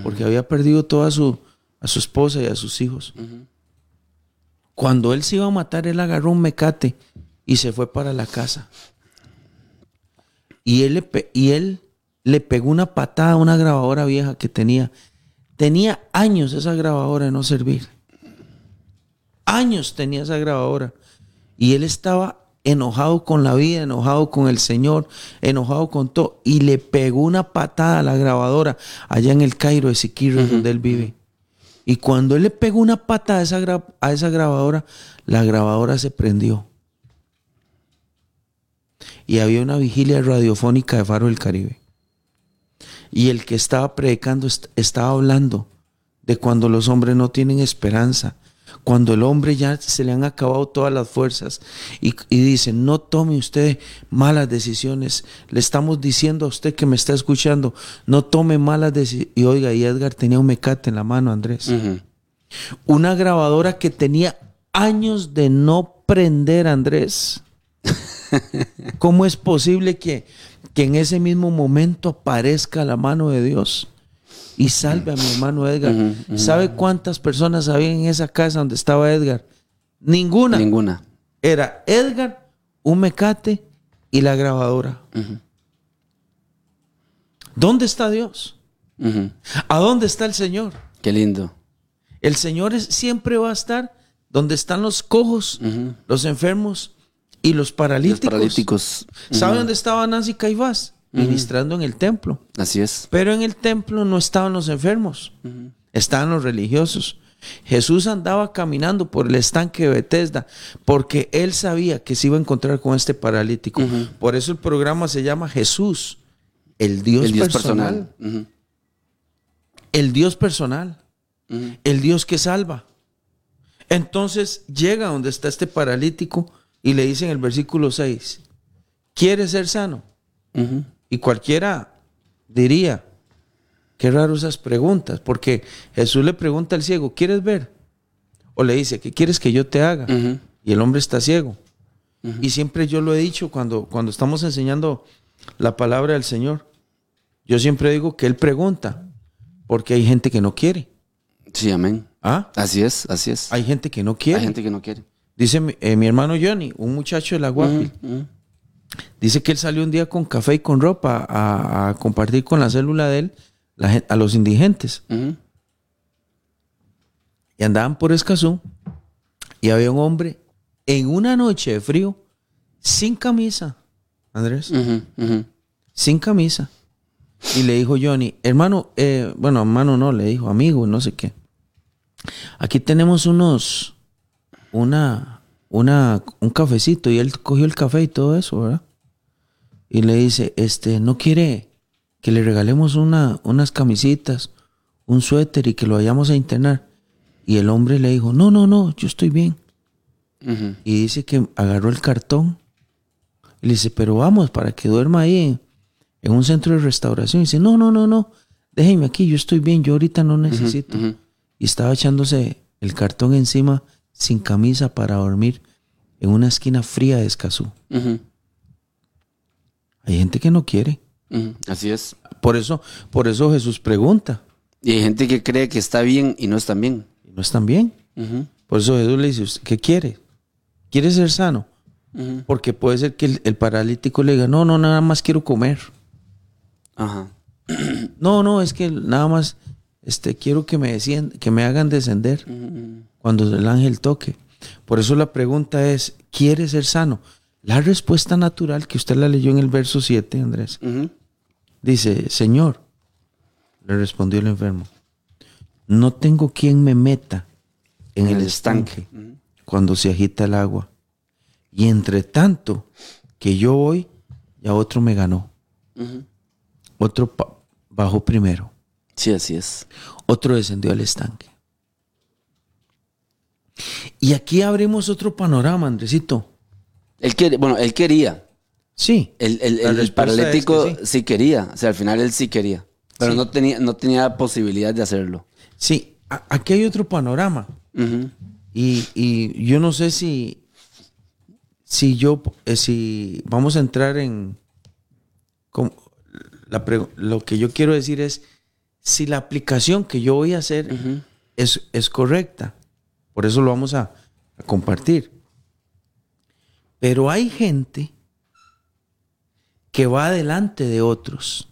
porque había perdido toda su, a su esposa y a sus hijos. Cuando él se iba a matar, él agarró un mecate y se fue para la casa. Y él, le y él le pegó una patada a una grabadora vieja que tenía. Tenía años esa grabadora de no servir. Años tenía esa grabadora. Y él estaba enojado con la vida, enojado con el Señor, enojado con todo. Y le pegó una patada a la grabadora allá en el Cairo de Siquirre, donde él vive. Y cuando él le pegó una patada a esa, a esa grabadora, la grabadora se prendió. Y había una vigilia radiofónica de Faro del Caribe. Y el que estaba predicando est- estaba hablando de cuando los hombres no tienen esperanza, cuando el hombre ya se le han acabado todas las fuerzas y, y dice, no tome usted malas decisiones. Le estamos diciendo a usted que me está escuchando, no tome malas decisiones. Y oiga, y Edgar tenía un mecate en la mano, Andrés. Una grabadora que tenía años de no prender, Andrés. [laughs] ¿Cómo es posible que, que en ese mismo momento aparezca la mano de Dios y salve a mi hermano Edgar? ¿Sabe cuántas personas había en esa casa donde estaba Edgar? Ninguna. Ninguna. Era Edgar, un mecate y la grabadora. ¿Dónde está Dios? ¿A dónde está el Señor? Qué lindo. El Señor es- siempre va a estar donde están los cojos, los enfermos y los Los paralíticos. paralíticos. ¿Sabe dónde estaba Nancy Caifás? Ministrando en el templo. Así es. Pero en el templo no estaban los enfermos, estaban los religiosos. Jesús andaba caminando por el estanque de Bethesda porque él sabía que se iba a encontrar con este paralítico. Por eso el programa se llama Jesús, el Dios, el Dios personal. El Dios personal. El Dios que salva. Entonces llega donde está este paralítico y le dice en el versículo 6, ¿quieres ser sano? Y cualquiera diría, qué raro esas preguntas, porque Jesús le pregunta al ciego, ¿quieres ver? O le dice, ¿qué quieres que yo te haga? Y el hombre está ciego. Y siempre yo lo he dicho cuando, cuando estamos enseñando la palabra del Señor. Yo siempre digo que Él pregunta, porque hay gente que no quiere. Sí, amén. ¿Ah? Así es, así es. Hay gente que no quiere. Hay gente que no quiere. Dice mi, eh, mi hermano Johnny, un muchacho de la Guapil, Ujú. dice que él salió un día con café y con ropa a, a compartir con la célula de él la a los indigentes. Ujú. Y andaban por Escazú y había un hombre en una noche de frío sin camisa, Andrés, sin camisa. Y le dijo Johnny, hermano, eh, bueno, hermano no, le dijo, amigo, no sé qué. Aquí tenemos unos, una, una, un cafecito y él cogió el café y todo eso, ¿verdad? Y le dice, este, ¿no quiere que le regalemos una, unas camisitas, un suéter y que lo vayamos a internar? Y el hombre le dijo, no, no, no, yo estoy bien. Y dice que agarró el cartón. Y le dice, pero vamos, para que duerma ahí en, un centro de restauración. Y dice, no, no, no, no, déjeme aquí, yo estoy bien, yo ahorita no necesito. Y estaba echándose el cartón encima sin camisa para dormir en una esquina fría de Escazú. Ujú. Hay gente que no quiere. Así es. Por eso, por eso Jesús pregunta. Y hay gente que cree que está bien y no están bien. ¿Y no están bien? Por eso Jesús le dice, "¿Usted ¿qué quiere? ¿Quiere ser sano? Porque puede ser que el, el paralítico le diga, no, no, nada más quiero comer. Ajá. No, no, es que nada más este, quiero que me, que me hagan descender cuando el ángel toque. Por eso la pregunta es, ¿quiere ser sano? La respuesta natural que usted la leyó en el verso 7, Andrés, dice, Señor, le respondió el enfermo, no tengo quien me meta en, el, estanque, cuando se agita el agua. Y entre tanto que yo voy, ya otro me ganó. Otro bajó primero. Sí, así es. Otro descendió al estanque. Y aquí abrimos otro panorama, Andresito. Él quiere, bueno, él quería. Sí. El, el- el es paralítico que sí. sí. quería. O sea, al final él sí quería. Pero Sí. no, tenía, no tenía posibilidad de hacerlo. Sí, a- aquí hay otro panorama. Y, y yo no sé si, si yo, eh, si vamos a entrar en como la lo que yo quiero decir es si la aplicación que yo voy a hacer es, es correcta. Por eso lo vamos a, a compartir. Pero hay gente que va adelante de otros.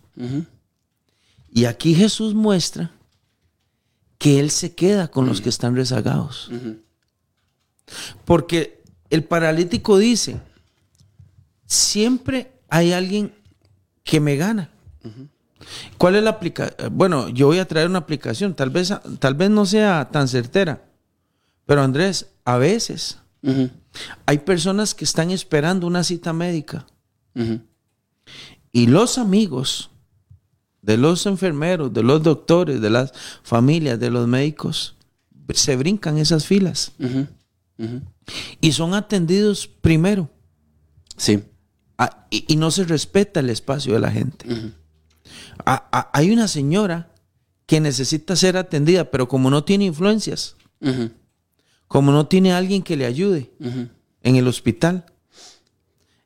Y aquí Jesús muestra que Él se queda con los que están rezagados. Porque el paralítico dice, siempre hay alguien que me gana. ¿Cuál es la aplicación? Bueno, yo voy a traer una aplicación, tal vez, tal vez no sea tan certera, pero Andrés, a veces hay personas que están esperando una cita médica y los amigos de los enfermeros, de los doctores, de las familias, de los médicos, se brincan esas filas y son atendidos primero. Sí. Ah, y, y no se respeta el espacio de la gente. Hay una señora que necesita ser atendida, pero como no tiene influencias, como no tiene alguien que le ayude en el hospital,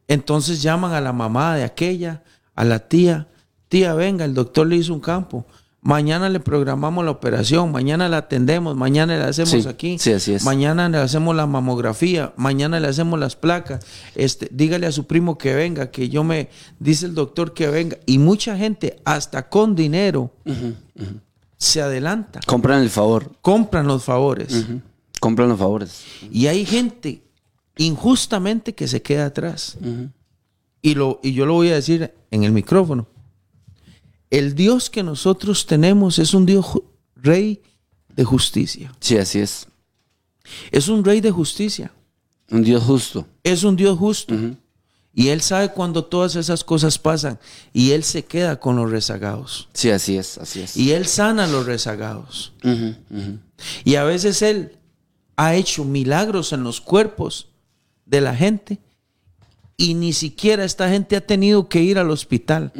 entonces llaman a la mamá de aquella, a la tía, tía, venga, el doctor le hizo un campo, mañana le programamos la operación, mañana la atendemos, mañana le hacemos Sí, aquí, sí, así es. mañana le hacemos la mamografía, mañana le hacemos las placas, este, dígale a su primo que venga, que yo me, dice el doctor que venga, y mucha gente, hasta con dinero, se adelanta, Compran el favor. compran los favores. Compran los favores. y hay gente injustamente que se queda atrás. Y, lo, y yo lo voy a decir en el micrófono. El Dios que nosotros tenemos es un Dios rey de justicia. Sí, así es. Es un rey de justicia. Un Dios justo. Es un Dios justo. Y Él sabe cuando todas esas cosas pasan. Y Él se queda con los rezagados. Sí, así es, así es. Y Él sana a los rezagados. Y a veces Él ha hecho milagros en los cuerpos de la gente. Y ni siquiera esta gente ha tenido que ir al hospital.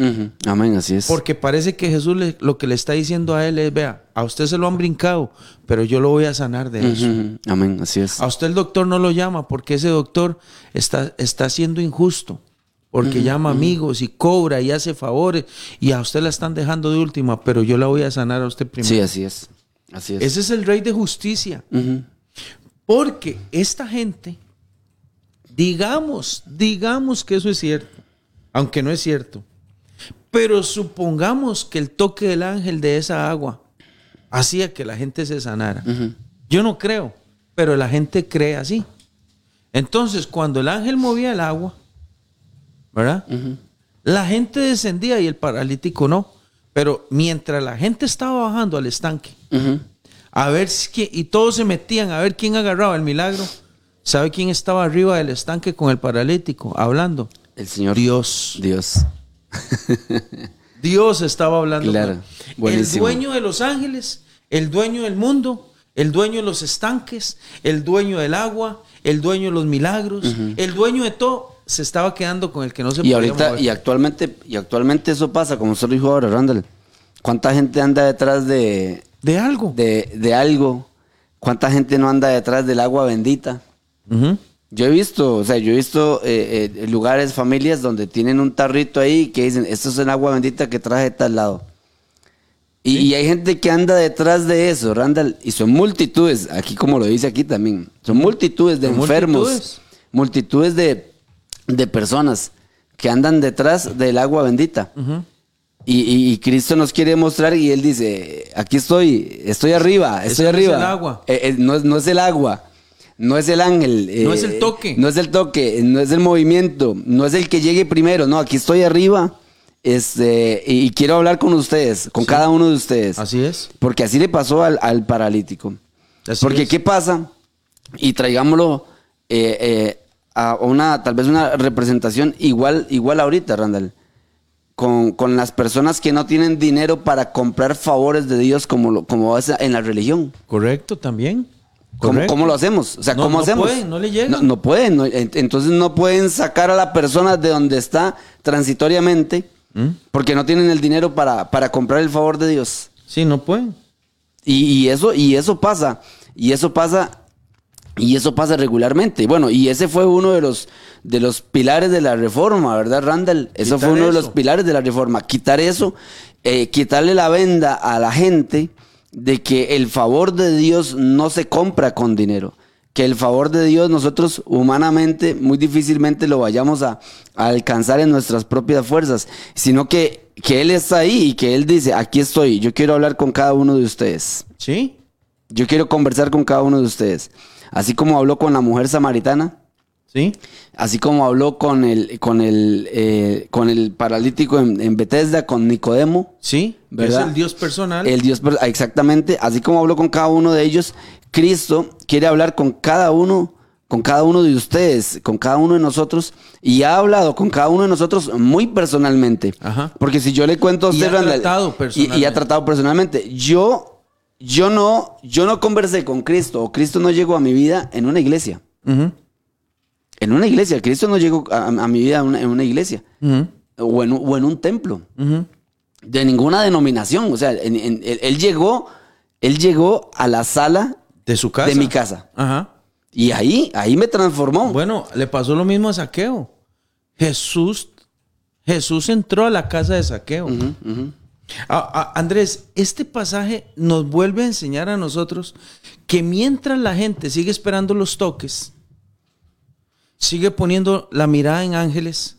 Amén, así es. Porque parece que Jesús le- lo que le está diciendo a él es, vea, a usted se lo han brincado, pero yo lo voy a sanar de eso. Amén, así es. A usted el doctor no lo llama porque ese doctor está, está siendo injusto. Porque llama amigos y cobra y hace favores y a usted la están dejando de última, pero yo la voy a sanar a usted primero. Sí, así es. Así es. Ese es el rey de justicia. Porque esta gente, digamos, digamos que eso es cierto, aunque no es cierto, pero supongamos que el toque del ángel de esa agua hacía que la gente se sanara. Yo no creo, pero la gente cree así. Entonces, cuando el ángel movía el agua, ¿verdad? La gente descendía y el paralítico no. Pero mientras la gente estaba bajando al estanque, a ver si y todos se metían a ver quién agarraba el milagro. ¿Sabe quién estaba arriba del estanque con el paralítico hablando? El Señor. Dios. Dios. [laughs] Dios estaba hablando. Claro. El dueño de los ángeles, el dueño del mundo, el dueño de los estanques, el dueño del agua, el dueño de los milagros, el dueño de todo, se estaba quedando con el que no se Y podía ahorita, mover. y actualmente, y actualmente eso pasa, como usted lo dijo ahora, Randall. ¿Cuánta gente anda detrás de, de algo. de, de algo? ¿Cuánta gente no anda detrás del agua bendita? Yo he visto, o sea, yo he visto eh, eh, lugares, familias donde tienen un tarrito ahí que dicen, esto es el agua bendita que traje de tal lado. Y, y hay gente que anda detrás de eso, Randall, y son multitudes, aquí como lo dice aquí también, son multitudes de enfermos, multitudes. multitudes, de, de personas que andan detrás del agua bendita. y, y- y Cristo nos quiere mostrar y Él dice, aquí estoy, estoy arriba, estoy no es arriba. el agua. Eh, eh, no, es- no es el agua. No es el ángel. No eh, es el toque. No es el toque, no es el movimiento, no es el que llegue primero. No, aquí estoy arriba. Este, y, quiero hablar con ustedes, con cada uno de ustedes. Así es. Porque así le pasó al, al paralítico. Así Porque es. ¿qué pasa? Y traigámoslo eh, eh, a una, tal vez una representación igual, igual ahorita, Randall. Con, con las personas que no tienen dinero para comprar favores de Dios como, lo, como es en la religión. Correcto también. ¿Cómo, lo hacemos? O sea, No, ¿cómo no hacemos? pueden, no le llegan. No, no pueden. no, ent- entonces no pueden sacar a la persona de donde está transitoriamente ¿Mm? porque no tienen el dinero para, para comprar el favor de Dios. Sí, no pueden. Y, y eso, y eso pasa. Y eso pasa Y eso pasa regularmente. Bueno, y ese fue uno de los, de los pilares de la reforma, ¿verdad, Randall? Eso Quitar fue uno de los pilares de la reforma. Quitar eso, eh, quitarle la venda a la gente de que el favor de Dios no se compra con dinero. Que el favor de Dios nosotros humanamente muy difícilmente lo vayamos a, a alcanzar en nuestras propias fuerzas, sino que, que Él está ahí y que Él dice, aquí estoy, yo quiero hablar con cada uno de ustedes. ¿Sí? Yo quiero conversar con cada uno de ustedes. Así como habló con la mujer samaritana, ¿Sí? así como habló con el, con el, eh, con el paralítico en, en Bethesda, con Nicodemo, ¿Sí? ¿Verdad? Es el Dios personal. el Dios, exactamente, así como habló con cada uno de ellos, Cristo quiere hablar con cada uno, con cada uno de ustedes, con cada uno de nosotros, y ha hablado con cada uno de nosotros muy personalmente. Ajá. Porque si yo le cuento a Y usted, ha Randall, tratado y- y, ha personalmente. tratado personalmente, yo, yo no, yo no conversé con Cristo, o Cristo no llegó a mi vida en una iglesia. En una iglesia, Cristo no llegó a, a mi vida en una, en una iglesia, o en, un- o en un templo de ninguna denominación. O sea, en- en- él, él llegó, él llegó a la sala De su casa. de mi casa. Ajá. Y ahí, ahí me transformó. Bueno, le pasó lo mismo a Saqueo. Jesús, Jesús entró a la casa de Saqueo. Andrés, este pasaje nos vuelve a enseñar a nosotros que mientras la gente sigue esperando los toques, sigue poniendo la mirada en ángeles,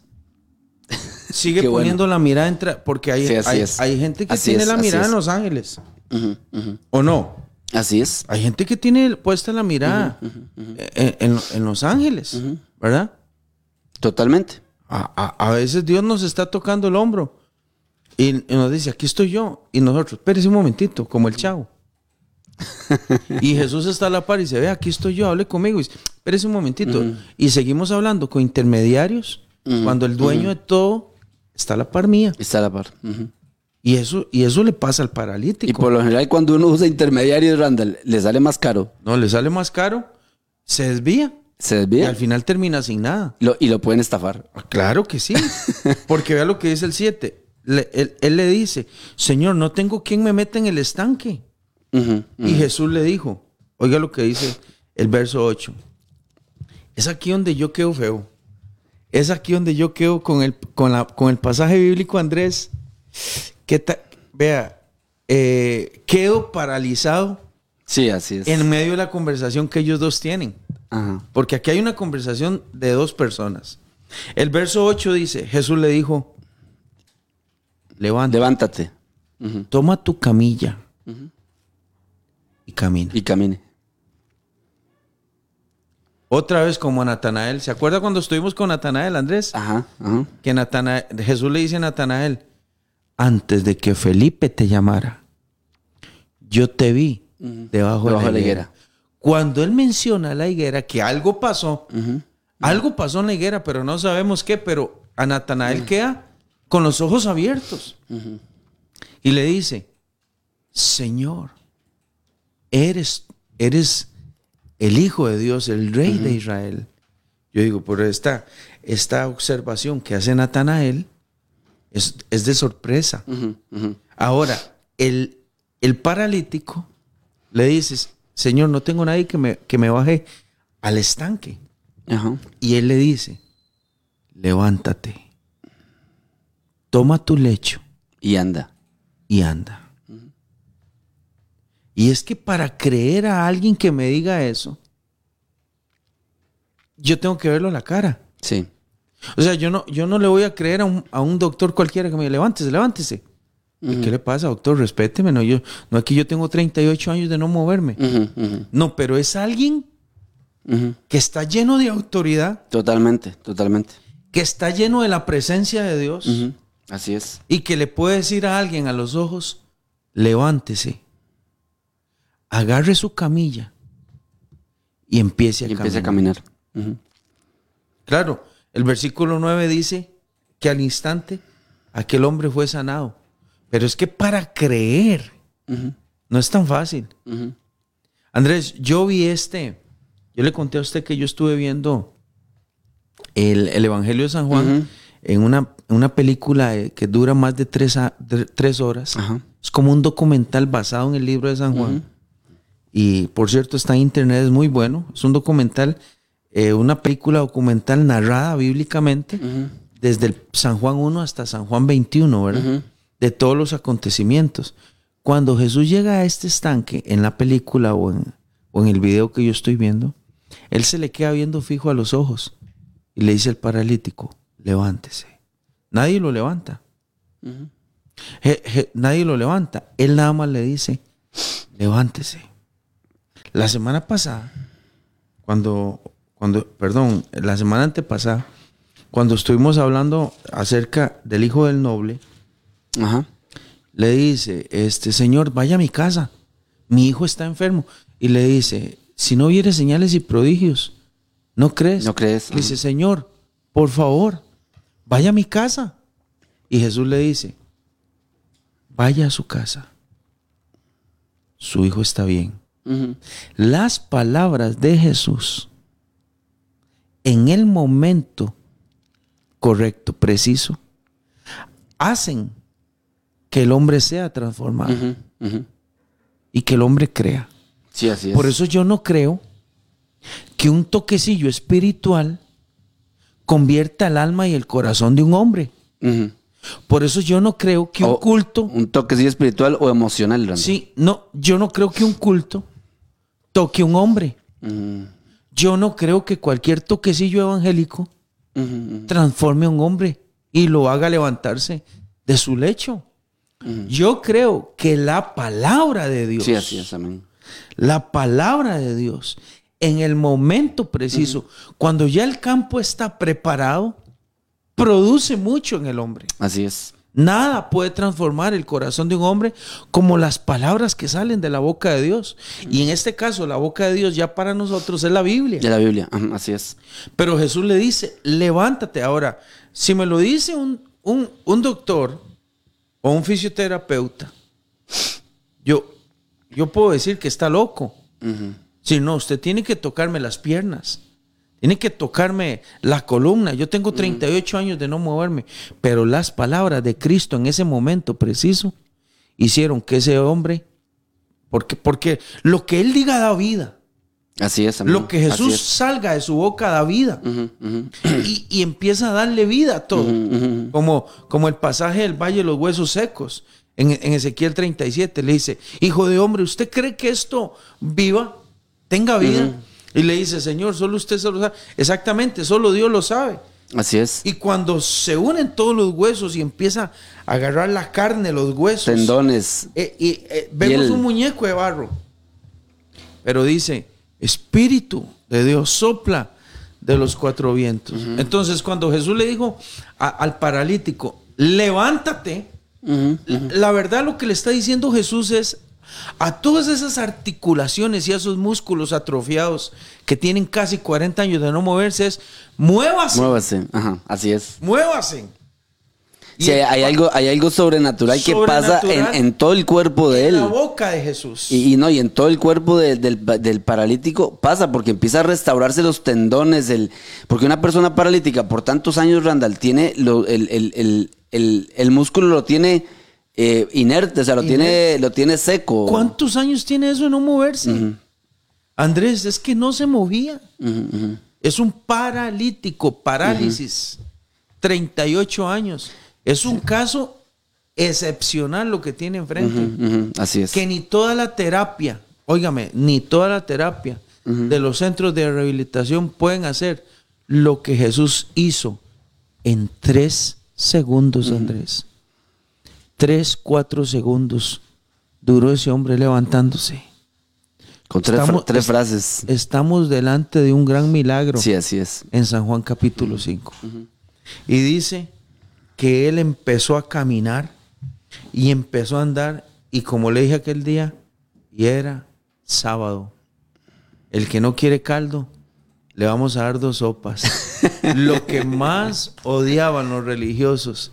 [laughs] sigue bueno. poniendo la mirada en... Porque hay, Sí, hay, gente que Así tiene es, la mirada en los ángeles. ¿o no? Así es. Hay gente que tiene puesta la mirada en, en- en los ángeles, ¿verdad? Totalmente. A, a- a veces Dios nos está tocando el hombro y, y nos dice, aquí estoy yo. Y nosotros, espérese un momentito, como el chavo. [laughs] y Jesús está a la par y se ve, aquí estoy yo, hable conmigo. Y dice, espérese un momentito. Y seguimos hablando con intermediarios cuando el dueño de todo está a la par mía. Está a la par. Y eso, y eso le pasa al Y paralítico. por lo general, cuando uno usa intermediarios, Randall, le sale más caro. No, le sale más caro, se desvía. Se Y desvía al final termina sin nada. Lo- y lo pueden estafar. Ah, Claro que sí. [laughs] Porque vea lo que dice el 7. él, él le dice, Señor, no tengo quien me meta en el estanque. Y Jesús le dijo, oiga lo que dice el verso 8. Es aquí donde yo quedo feo. Es aquí donde yo quedo con el, con la, con el pasaje bíblico, Andrés. ¿Qué ta- Vea, eh, quedo paralizado Sí, así es. en medio de la conversación que ellos dos tienen. Ajá. Porque aquí hay una conversación de dos personas. El verso 8 dice, Jesús le dijo, Levántate Ujú. toma tu camilla y camina. y camine. Otra vez como a Natanael. ¿Se acuerda cuando estuvimos con Natanael, Andrés? Ajá, ajá. Que Natanael, Jesús le dice a Natanael, antes de que Felipe te llamara, yo te vi debajo, de la higuera. Cuando él menciona la higuera, que algo pasó, algo pasó en la higuera, pero no sabemos qué, pero a Natanael queda con los ojos abiertos. Y le dice, Señor, eres, eres el Hijo de Dios, el Rey de Israel. Yo digo, por esta, esta observación que hace Natanael es, es de sorpresa. Ahora, el, el paralítico le dice, Señor, no tengo nadie que me, que me baje al estanque. Ajá. Y él le dice, levántate, toma tu lecho Y anda. y anda. Y es que para creer a alguien que me diga eso, yo tengo que verlo a la cara. Sí. O sea, yo no, yo no le voy a creer a un, a un doctor cualquiera que me diga, levántese, levántese. ¿Y ¿Qué le pasa, doctor? Respéteme. No, yo, no que yo tengo 38 años de no moverme. No, pero es alguien que está lleno de autoridad, Totalmente, totalmente. que está lleno de la presencia de Dios. Así es. y que le puede decir a alguien a los ojos, levántese, agarre su camilla y empiece a, Y empieza a caminar. caminar. Ujú. Claro, el versículo 9 dice que al instante aquel hombre fue sanado. Pero es que para creer no es tan fácil. Andrés, yo vi este, yo le conté a usted que yo estuve viendo el, el Evangelio de San Juan en una, una película eh, que dura más de tres, a- de tres horas. Es como un documental basado en el libro de San Juan. Y por cierto, está en internet, es muy bueno. Es un documental, eh, una película documental narrada bíblicamente desde el San Juan 1 hasta San Juan 21, ¿verdad? De todos los acontecimientos. Cuando Jesús llega a este estanque en la película o en, o en el video que yo estoy viendo, él se le queda viendo fijo a los ojos y le dice al paralítico, levántese. Nadie lo levanta. Je- je- nadie lo levanta. Él nada más le dice, levántese. La semana pasada, cuando, cuando, perdón, la semana antepasada, cuando estuvimos hablando acerca del hijo del noble, Ajá. le dice, este señor, vaya a mi casa, mi hijo está enfermo. Y le dice, si no viere señales y prodigios, ¿no crees? ¿No crees? Le dice, Señor, por favor, vaya a mi casa. Y Jesús le dice, vaya a su casa. Su hijo está bien. Las palabras de Jesús en el momento correcto, preciso, hacen que el hombre sea transformado y que el hombre crea. Sí, así es. Por eso yo no creo que un toquecillo espiritual convierta el alma y el corazón de un hombre. Por eso yo no creo que un culto, Un toquecillo espiritual o emocional. Sí, no, yo no creo que un culto toque un hombre. Yo no creo que cualquier toquecillo evangélico transforme a un hombre y lo haga levantarse de su lecho. Yo creo que la palabra de Dios, Sí, así es, amén. la palabra de Dios, en el momento preciso, cuando ya el campo está preparado, produce mucho en el hombre. Así es. Nada puede transformar el corazón de un hombre como las palabras que salen de la boca de Dios. Y en este caso, la boca de Dios ya para nosotros es la Biblia. De la Biblia, así es. Pero Jesús le dice, levántate. Ahora, si me lo dice un, un- un doctor o un fisioterapeuta, yo, yo puedo decir que está loco. Si no, usted tiene que tocarme las piernas. Tiene que tocarme la columna. Yo tengo 38 años de no moverme. Pero las palabras de Cristo en ese momento preciso hicieron que ese hombre, porque, porque lo que él diga da vida. Así es, amén. Lo que Jesús es. salga de su boca da vida. Y, y empieza a darle vida a todo. como, como el pasaje del Valle de los Huesos Secos. En, en Ezequiel 37 le dice, hijo de hombre, ¿usted cree que esto viva? ¿Tenga vida? Y le dice, Señor, solo usted se lo sabe. Exactamente, solo Dios lo sabe. Así es. Y cuando se unen todos los huesos y empieza a agarrar la carne, los huesos. Tendones. Eh, y, eh, vemos un muñeco de barro. Pero dice, Espíritu de Dios sopla de los cuatro vientos. Entonces, cuando Jesús le dijo a- al paralítico, levántate, la verdad lo que le está diciendo Jesús es a todas esas articulaciones y a esos músculos atrofiados que tienen casi 40 años de no moverse, es muévase, Muévase. Ajá, así es. muévase. Y Sí, hay algo, hay algo sobrenatural, que pasa en, en todo el cuerpo de en él. la boca de Jesús. Y, y no, y en todo el cuerpo de- del, del paralítico pasa porque empieza a restaurarse los tendones. El, porque una persona paralítica por tantos años, Randall, tiene lo- el- el- el- el músculo lo tiene eh, inerte, o sea, lo tiene, lo tiene seco. ¿Cuántos años tiene eso de no moverse? Andrés, es que no se movía. Es un paralítico, parálisis. 38 años. Es un caso excepcional lo que tiene enfrente. Así es. Que ni toda la terapia, óigame, ni toda la terapia de los centros de rehabilitación pueden hacer lo que Jesús hizo en tres segundos, Andrés. Tres, cuatro segundos duró ese hombre levantándose. Con tres, Estamos- frases. Estamos delante de un gran milagro Sí, así es. en San Juan capítulo 5. Y dice que él empezó a caminar y empezó a andar y como le dije aquel día, y era sábado. El que no quiere caldo, le vamos a dar dos sopas. [laughs] Lo que más odiaban los religiosos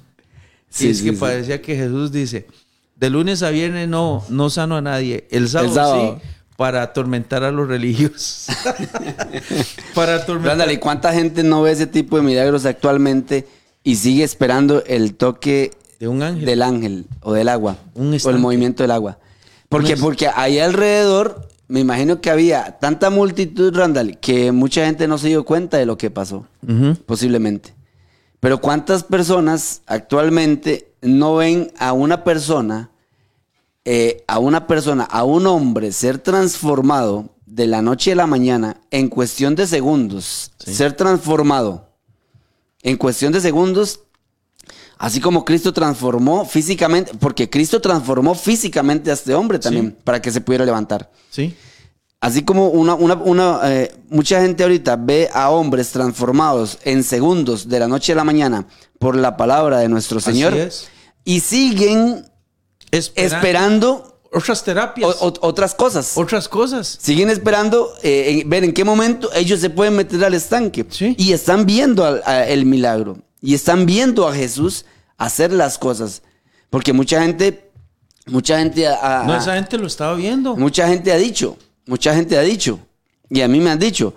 Sí, es sí, que sí. parecía que Jesús dice, de lunes a viernes no, no sano a nadie. El sábado, sábado. sí, para atormentar a los religiosos. [laughs] para atormentar. Randall, ¿y cuánta gente no ve ese tipo de milagros actualmente y sigue esperando el toque De un ángel. del ángel o del agua Un o el movimiento del agua? Porque, porque ahí alrededor me imagino que había tanta multitud, Randall, que mucha gente no se dio cuenta de lo que pasó, posiblemente. Pero ¿cuántas personas actualmente no ven a una persona, eh, a una persona, a un hombre ser transformado de la noche a la mañana en cuestión de segundos? Ser transformado en cuestión de segundos Así como Cristo transformó físicamente, porque Cristo transformó físicamente a este hombre también para que se pudiera levantar. Sí. Así como una, una, una eh, mucha gente ahorita ve a hombres transformados en segundos de la noche a la mañana por la palabra de nuestro Señor es. y siguen Esperando esperando otras terapias. o- o- otras cosas. otras cosas. Siguen esperando eh, en- ver en qué momento ellos se pueden meter al estanque. Sí. Y están viendo al- a- el milagro. Y están viendo a Jesús hacer las cosas. Porque mucha gente, mucha gente, ha- No, ha- esa gente lo estaba viendo. mucha gente ha dicho, mucha gente ha dicho, y a mí me han dicho,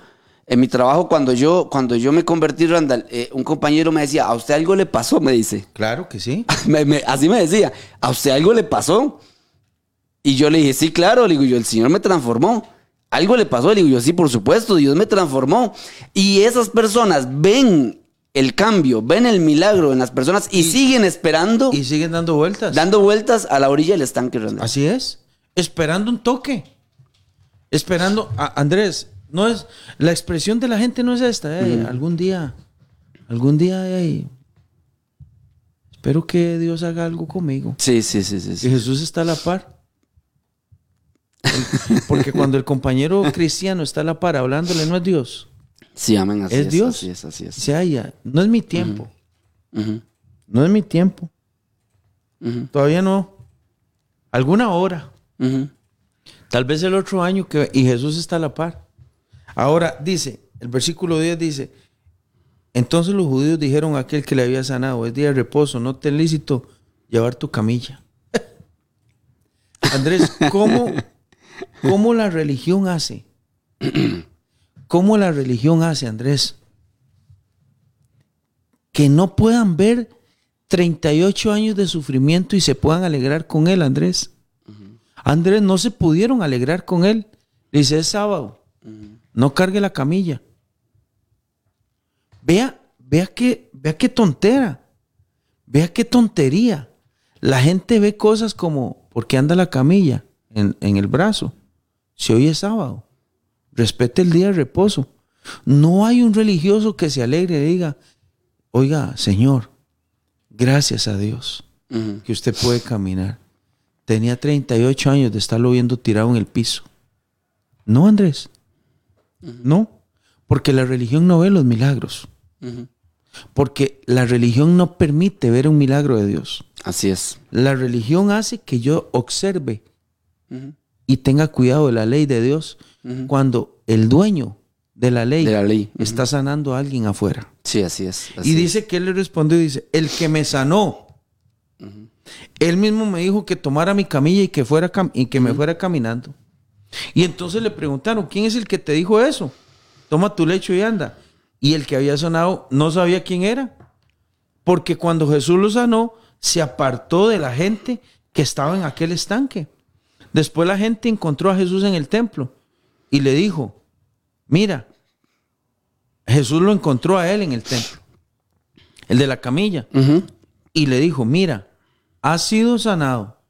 en mi trabajo cuando yo, cuando yo me convertí, Randall, eh, un compañero me decía, a usted algo le pasó, me dice. Claro que sí. [laughs] Me- me- así me decía, ¿a usted algo le pasó? Y yo le dije, sí, claro, le digo yo, el Señor me transformó. Algo le pasó, le digo yo, sí, por supuesto, Dios me transformó. Y esas personas ven el cambio, ven el milagro en las personas y, siguen esperando, Y siguen dando vueltas. dando vueltas a la orilla del estanque, Randall. Así es. Esperando un toque. Esperando. a- Andrés, no es. La expresión de la gente no es esta. eh, Algún día. Algún día. eh, espero que Dios haga algo conmigo. Sí, sí, sí, sí. Sí. Jesús está a la par. Porque cuando el compañero cristiano está a la par hablándole, no es Dios. Sí, amén, así Es es, Dios. así es, así es. Se halla. No es mi tiempo. No es mi tiempo. Todavía no. Alguna hora. Tal vez el otro año que y Jesús está a la par. Ahora dice, el versículo 10 dice, entonces los judíos dijeron a aquel que le había sanado, es día de reposo, no te es lícito llevar tu camilla. Andrés, ¿cómo, ¿cómo la religión hace? ¿Cómo la religión hace, Andrés? Que no puedan ver 38 años de sufrimiento y se puedan alegrar con él, Andrés. Andrés no se pudieron alegrar con él. Le dice, es sábado. No cargue la camilla. Vea, vea qué, vea qué tontera. Vea qué tontería. La gente ve cosas como, ¿por qué anda la camilla en, en el brazo? Si hoy es sábado. Respete el día de reposo. No hay un religioso que se alegre y diga, oiga, Señor, gracias a Dios que usted puede caminar. Tenía 38 años de estarlo viendo tirado en el piso. No, Andrés. No. Porque la religión no ve los milagros. Porque la religión no permite ver un milagro de Dios. Así es. La religión hace que yo observe y tenga cuidado de la ley de Dios cuando el dueño de la ley, De la ley. Ujú. está sanando a alguien afuera. Sí, así es. así Y es. dice que él le respondió y dice, el que me sanó. Él mismo me dijo que tomara mi camilla y que, fuera y que me fuera caminando. Y entonces le preguntaron, ¿quién es el que te dijo eso? Toma tu lecho y anda. Y el que había sanado no sabía quién era. Porque cuando Jesús lo sanó, se apartó de la gente que estaba en aquel estanque. Después la gente encontró a Jesús en el templo y le dijo, mira, Jesús lo encontró a él en el templo, el de la camilla, y le dijo, mira, has sido sanado,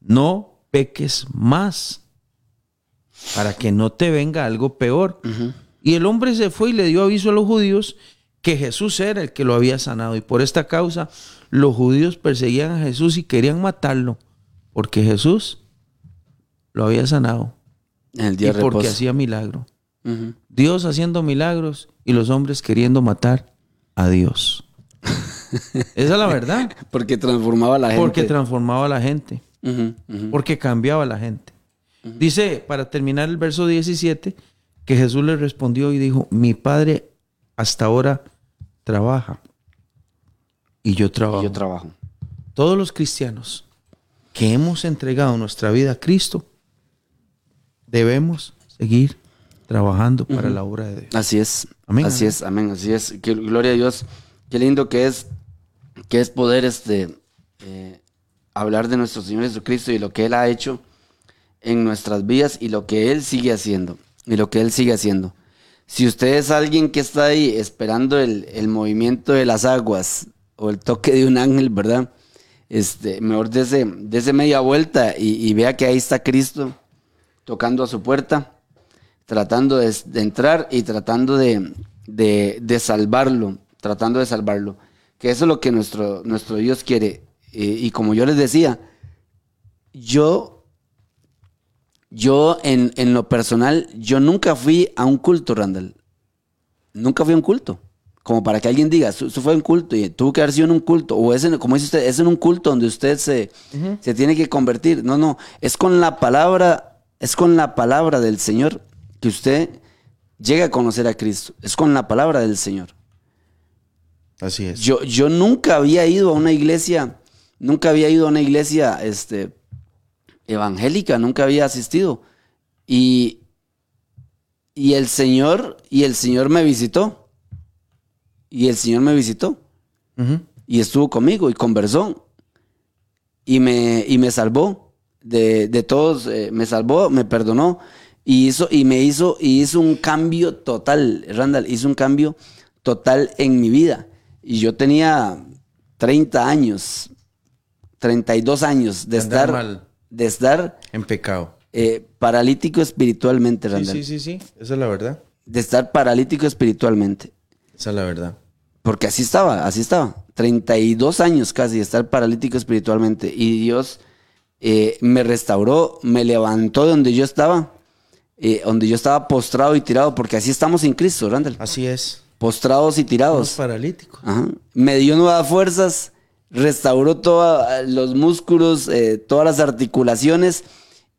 no peques más, para que no te venga algo peor. Y el hombre se fue y le dio aviso a los judíos que Jesús era el que lo había sanado, y por esta causa los judíos perseguían a Jesús y querían matarlo, porque Jesús lo había sanado y porque hacía milagro. Dios haciendo milagros y los hombres queriendo matar a Dios. Esa es la verdad. [laughs] Porque transformaba a la gente. Porque transformaba a la gente. Porque cambiaba a la gente. Dice, para terminar el verso 17, que Jesús le respondió y dijo, mi padre hasta ahora trabaja y yo Y trabajo. yo trabajo. Todos los cristianos que hemos entregado nuestra vida a Cristo, debemos seguir trabajando para la obra de Dios. Así es. Amén, Así amén. es, amén, así es. Que, gloria a Dios. Qué lindo que es, que es poder este, eh, hablar de nuestro Señor Jesucristo y lo que Él ha hecho en nuestras vidas y lo que Él sigue haciendo. Y lo que Él sigue haciendo. Si usted es alguien que está ahí esperando el, movimiento de las aguas o el toque de un ángel, ¿verdad? Este, mejor dése, media vuelta y, y vea que ahí está Cristo tocando a su puerta, tratando de, de entrar y tratando de, de- de salvarlo, tratando de salvarlo. Que eso es lo que nuestro, nuestro Dios quiere. Eh, y como yo les decía, yo, yo en, en lo personal, yo nunca fui a un culto, Randall. Nunca fui a un culto. Como para que alguien diga, eso fue un culto y tuvo que haber sido en un culto. O es, en, como dice usted, es en un culto donde usted se, se tiene que convertir. No, no, es con la palabra, es con la palabra del Señor que usted llega a conocer a Cristo. Es con la palabra del Señor. Así es. Yo, yo nunca había ido a una iglesia, nunca había ido a una iglesia este, evangélica, nunca había asistido. Y, y el Señor, y el Señor me visitó. Y el Señor me visitó. Y estuvo conmigo y conversó. Y me, y me salvó de, de todos, eh, me salvó, me perdonó. Y hizo, y me hizo, y hizo un cambio total, Randall, hizo un cambio total en mi vida. Y yo tenía 30 años, 32 años de andar estar, mal. de estar En pecado. eh, paralítico espiritualmente, Sí, Randall. sí, sí, sí. Esa es la verdad. De estar paralítico espiritualmente. Esa es la verdad. Porque así estaba, así estaba. 32 años casi de estar paralítico espiritualmente. Y Dios eh, me restauró, me levantó de donde yo estaba, eh, donde yo estaba postrado y tirado, porque así estamos en Cristo, Randall. Así es. Postrados y tirados. paralíticos. Ajá. Me dio nuevas fuerzas, restauró todos los músculos, eh, todas las articulaciones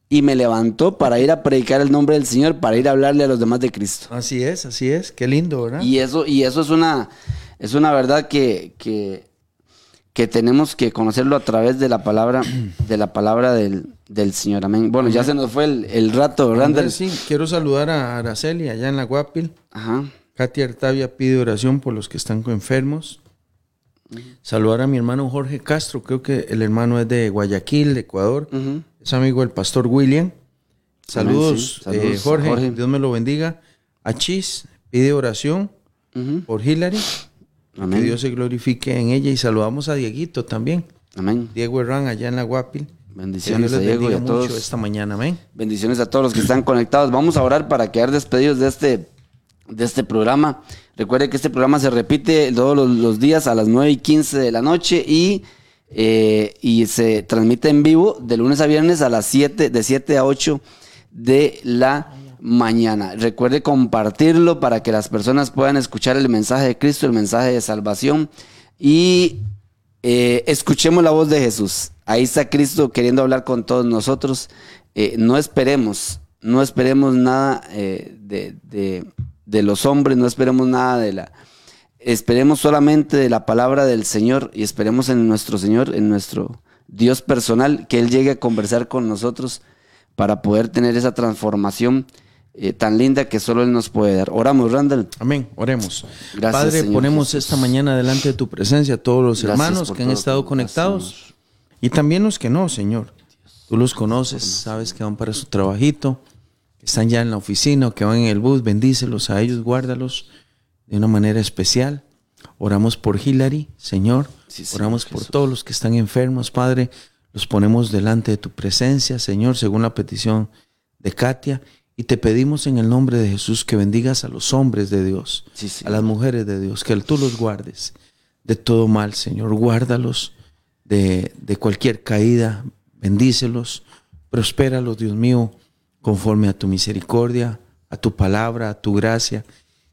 y me levantó para ir a predicar el nombre del Señor, para ir a hablarle a los demás de Cristo. Así es, así es. Qué lindo, ¿verdad? Y eso, y eso es una, es una verdad que, que, que tenemos que conocerlo a través de la palabra, [clears throat] de la palabra del, del Señor. Amén. Bueno, ya se nos fue el, el rato, Randall. Andrés, sí, quiero saludar a Araceli allá en la Guapil. Ajá. Katia Artavia pide oración por los que están enfermos. Saludar a mi hermano Jorge Castro, creo que el hermano es de Guayaquil, de Ecuador. Es amigo del pastor William. Saludos, Amén, sí. Saludos, eh, Jorge, Jorge. Dios me lo bendiga. A Chis pide oración por Hillary, que Amén. Dios se glorifique en ella. Y saludamos a Dieguito también, Amén. Diego Herrán allá en la Guapil. Que Bendiciones a Diego y a mucho todos. esta mañana, amén. Bendiciones a todos los que están conectados. Vamos a orar para quedar despedidos de este, de este programa. Recuerde que este programa se repite todos los, días a las 9 y 15 de la noche y, eh, y se transmite en vivo de lunes a viernes a las 7, de 7 a 8 de la mañana. Recuerde compartirlo para que las personas puedan escuchar el mensaje de Cristo, el mensaje de salvación y eh, escuchemos la voz de Jesús. Ahí está Cristo queriendo hablar con todos nosotros. Eh, no esperemos, no esperemos nada eh, de- de los hombres, no esperemos nada de la... Esperemos solamente de la palabra del Señor y esperemos en nuestro Señor, en nuestro Dios personal, que Él llegue a conversar con nosotros para poder tener esa transformación eh, tan linda que solo Él nos puede dar. Oramos, Randall. Amén, oremos. Gracias, Padre, Señor ponemos Jesús. esta mañana delante de tu presencia a todos los Gracias hermanos que han estado conectados y también los que no, Señor. Tú los conoces, sabes que van para su trabajito, están ya en la oficina o que van en el bus, bendícelos a ellos, guárdalos de una manera especial. Oramos por Hillary, Señor. Sí, Oramos por Jesús. todos los que están enfermos, Padre. Los ponemos delante de tu presencia, Señor, según la petición de Katia. Y te pedimos en el nombre de Jesús que bendigas a los hombres de Dios, Sí, a las mujeres de Dios, que tú los guardes de todo mal, Señor. Guárdalos de, de cualquier caída, bendícelos, prospéralos, Dios mío, conforme a tu misericordia, a tu palabra, a tu gracia.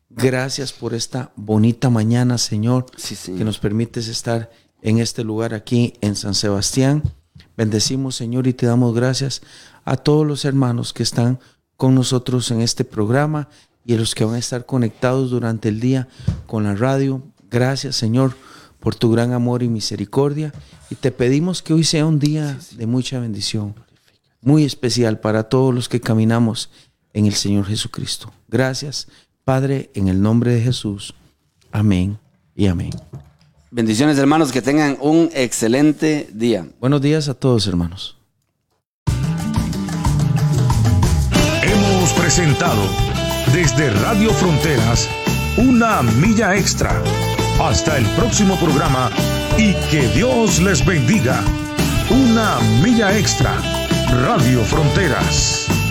Gracias por esta bonita mañana, Señor, Sí, Señor. que nos permites estar en este lugar aquí en San Sebastián. Bendecimos, Señor, y te damos gracias a todos los hermanos que están con nosotros en este programa y a los que van a estar conectados durante el día con la radio. Gracias, Señor, por tu gran amor y misericordia. Y te pedimos que hoy sea un día de mucha bendición, muy especial para todos los que caminamos en el Señor Jesucristo. Gracias, Padre, en el nombre de Jesús. Amén y amén. Bendiciones, hermanos, que tengan un excelente día. Buenos días a todos, hermanos. Hemos presentado desde Radio Fronteras una milla extra. Hasta el próximo programa y que Dios les bendiga. Una milla extra. Radio Fronteras.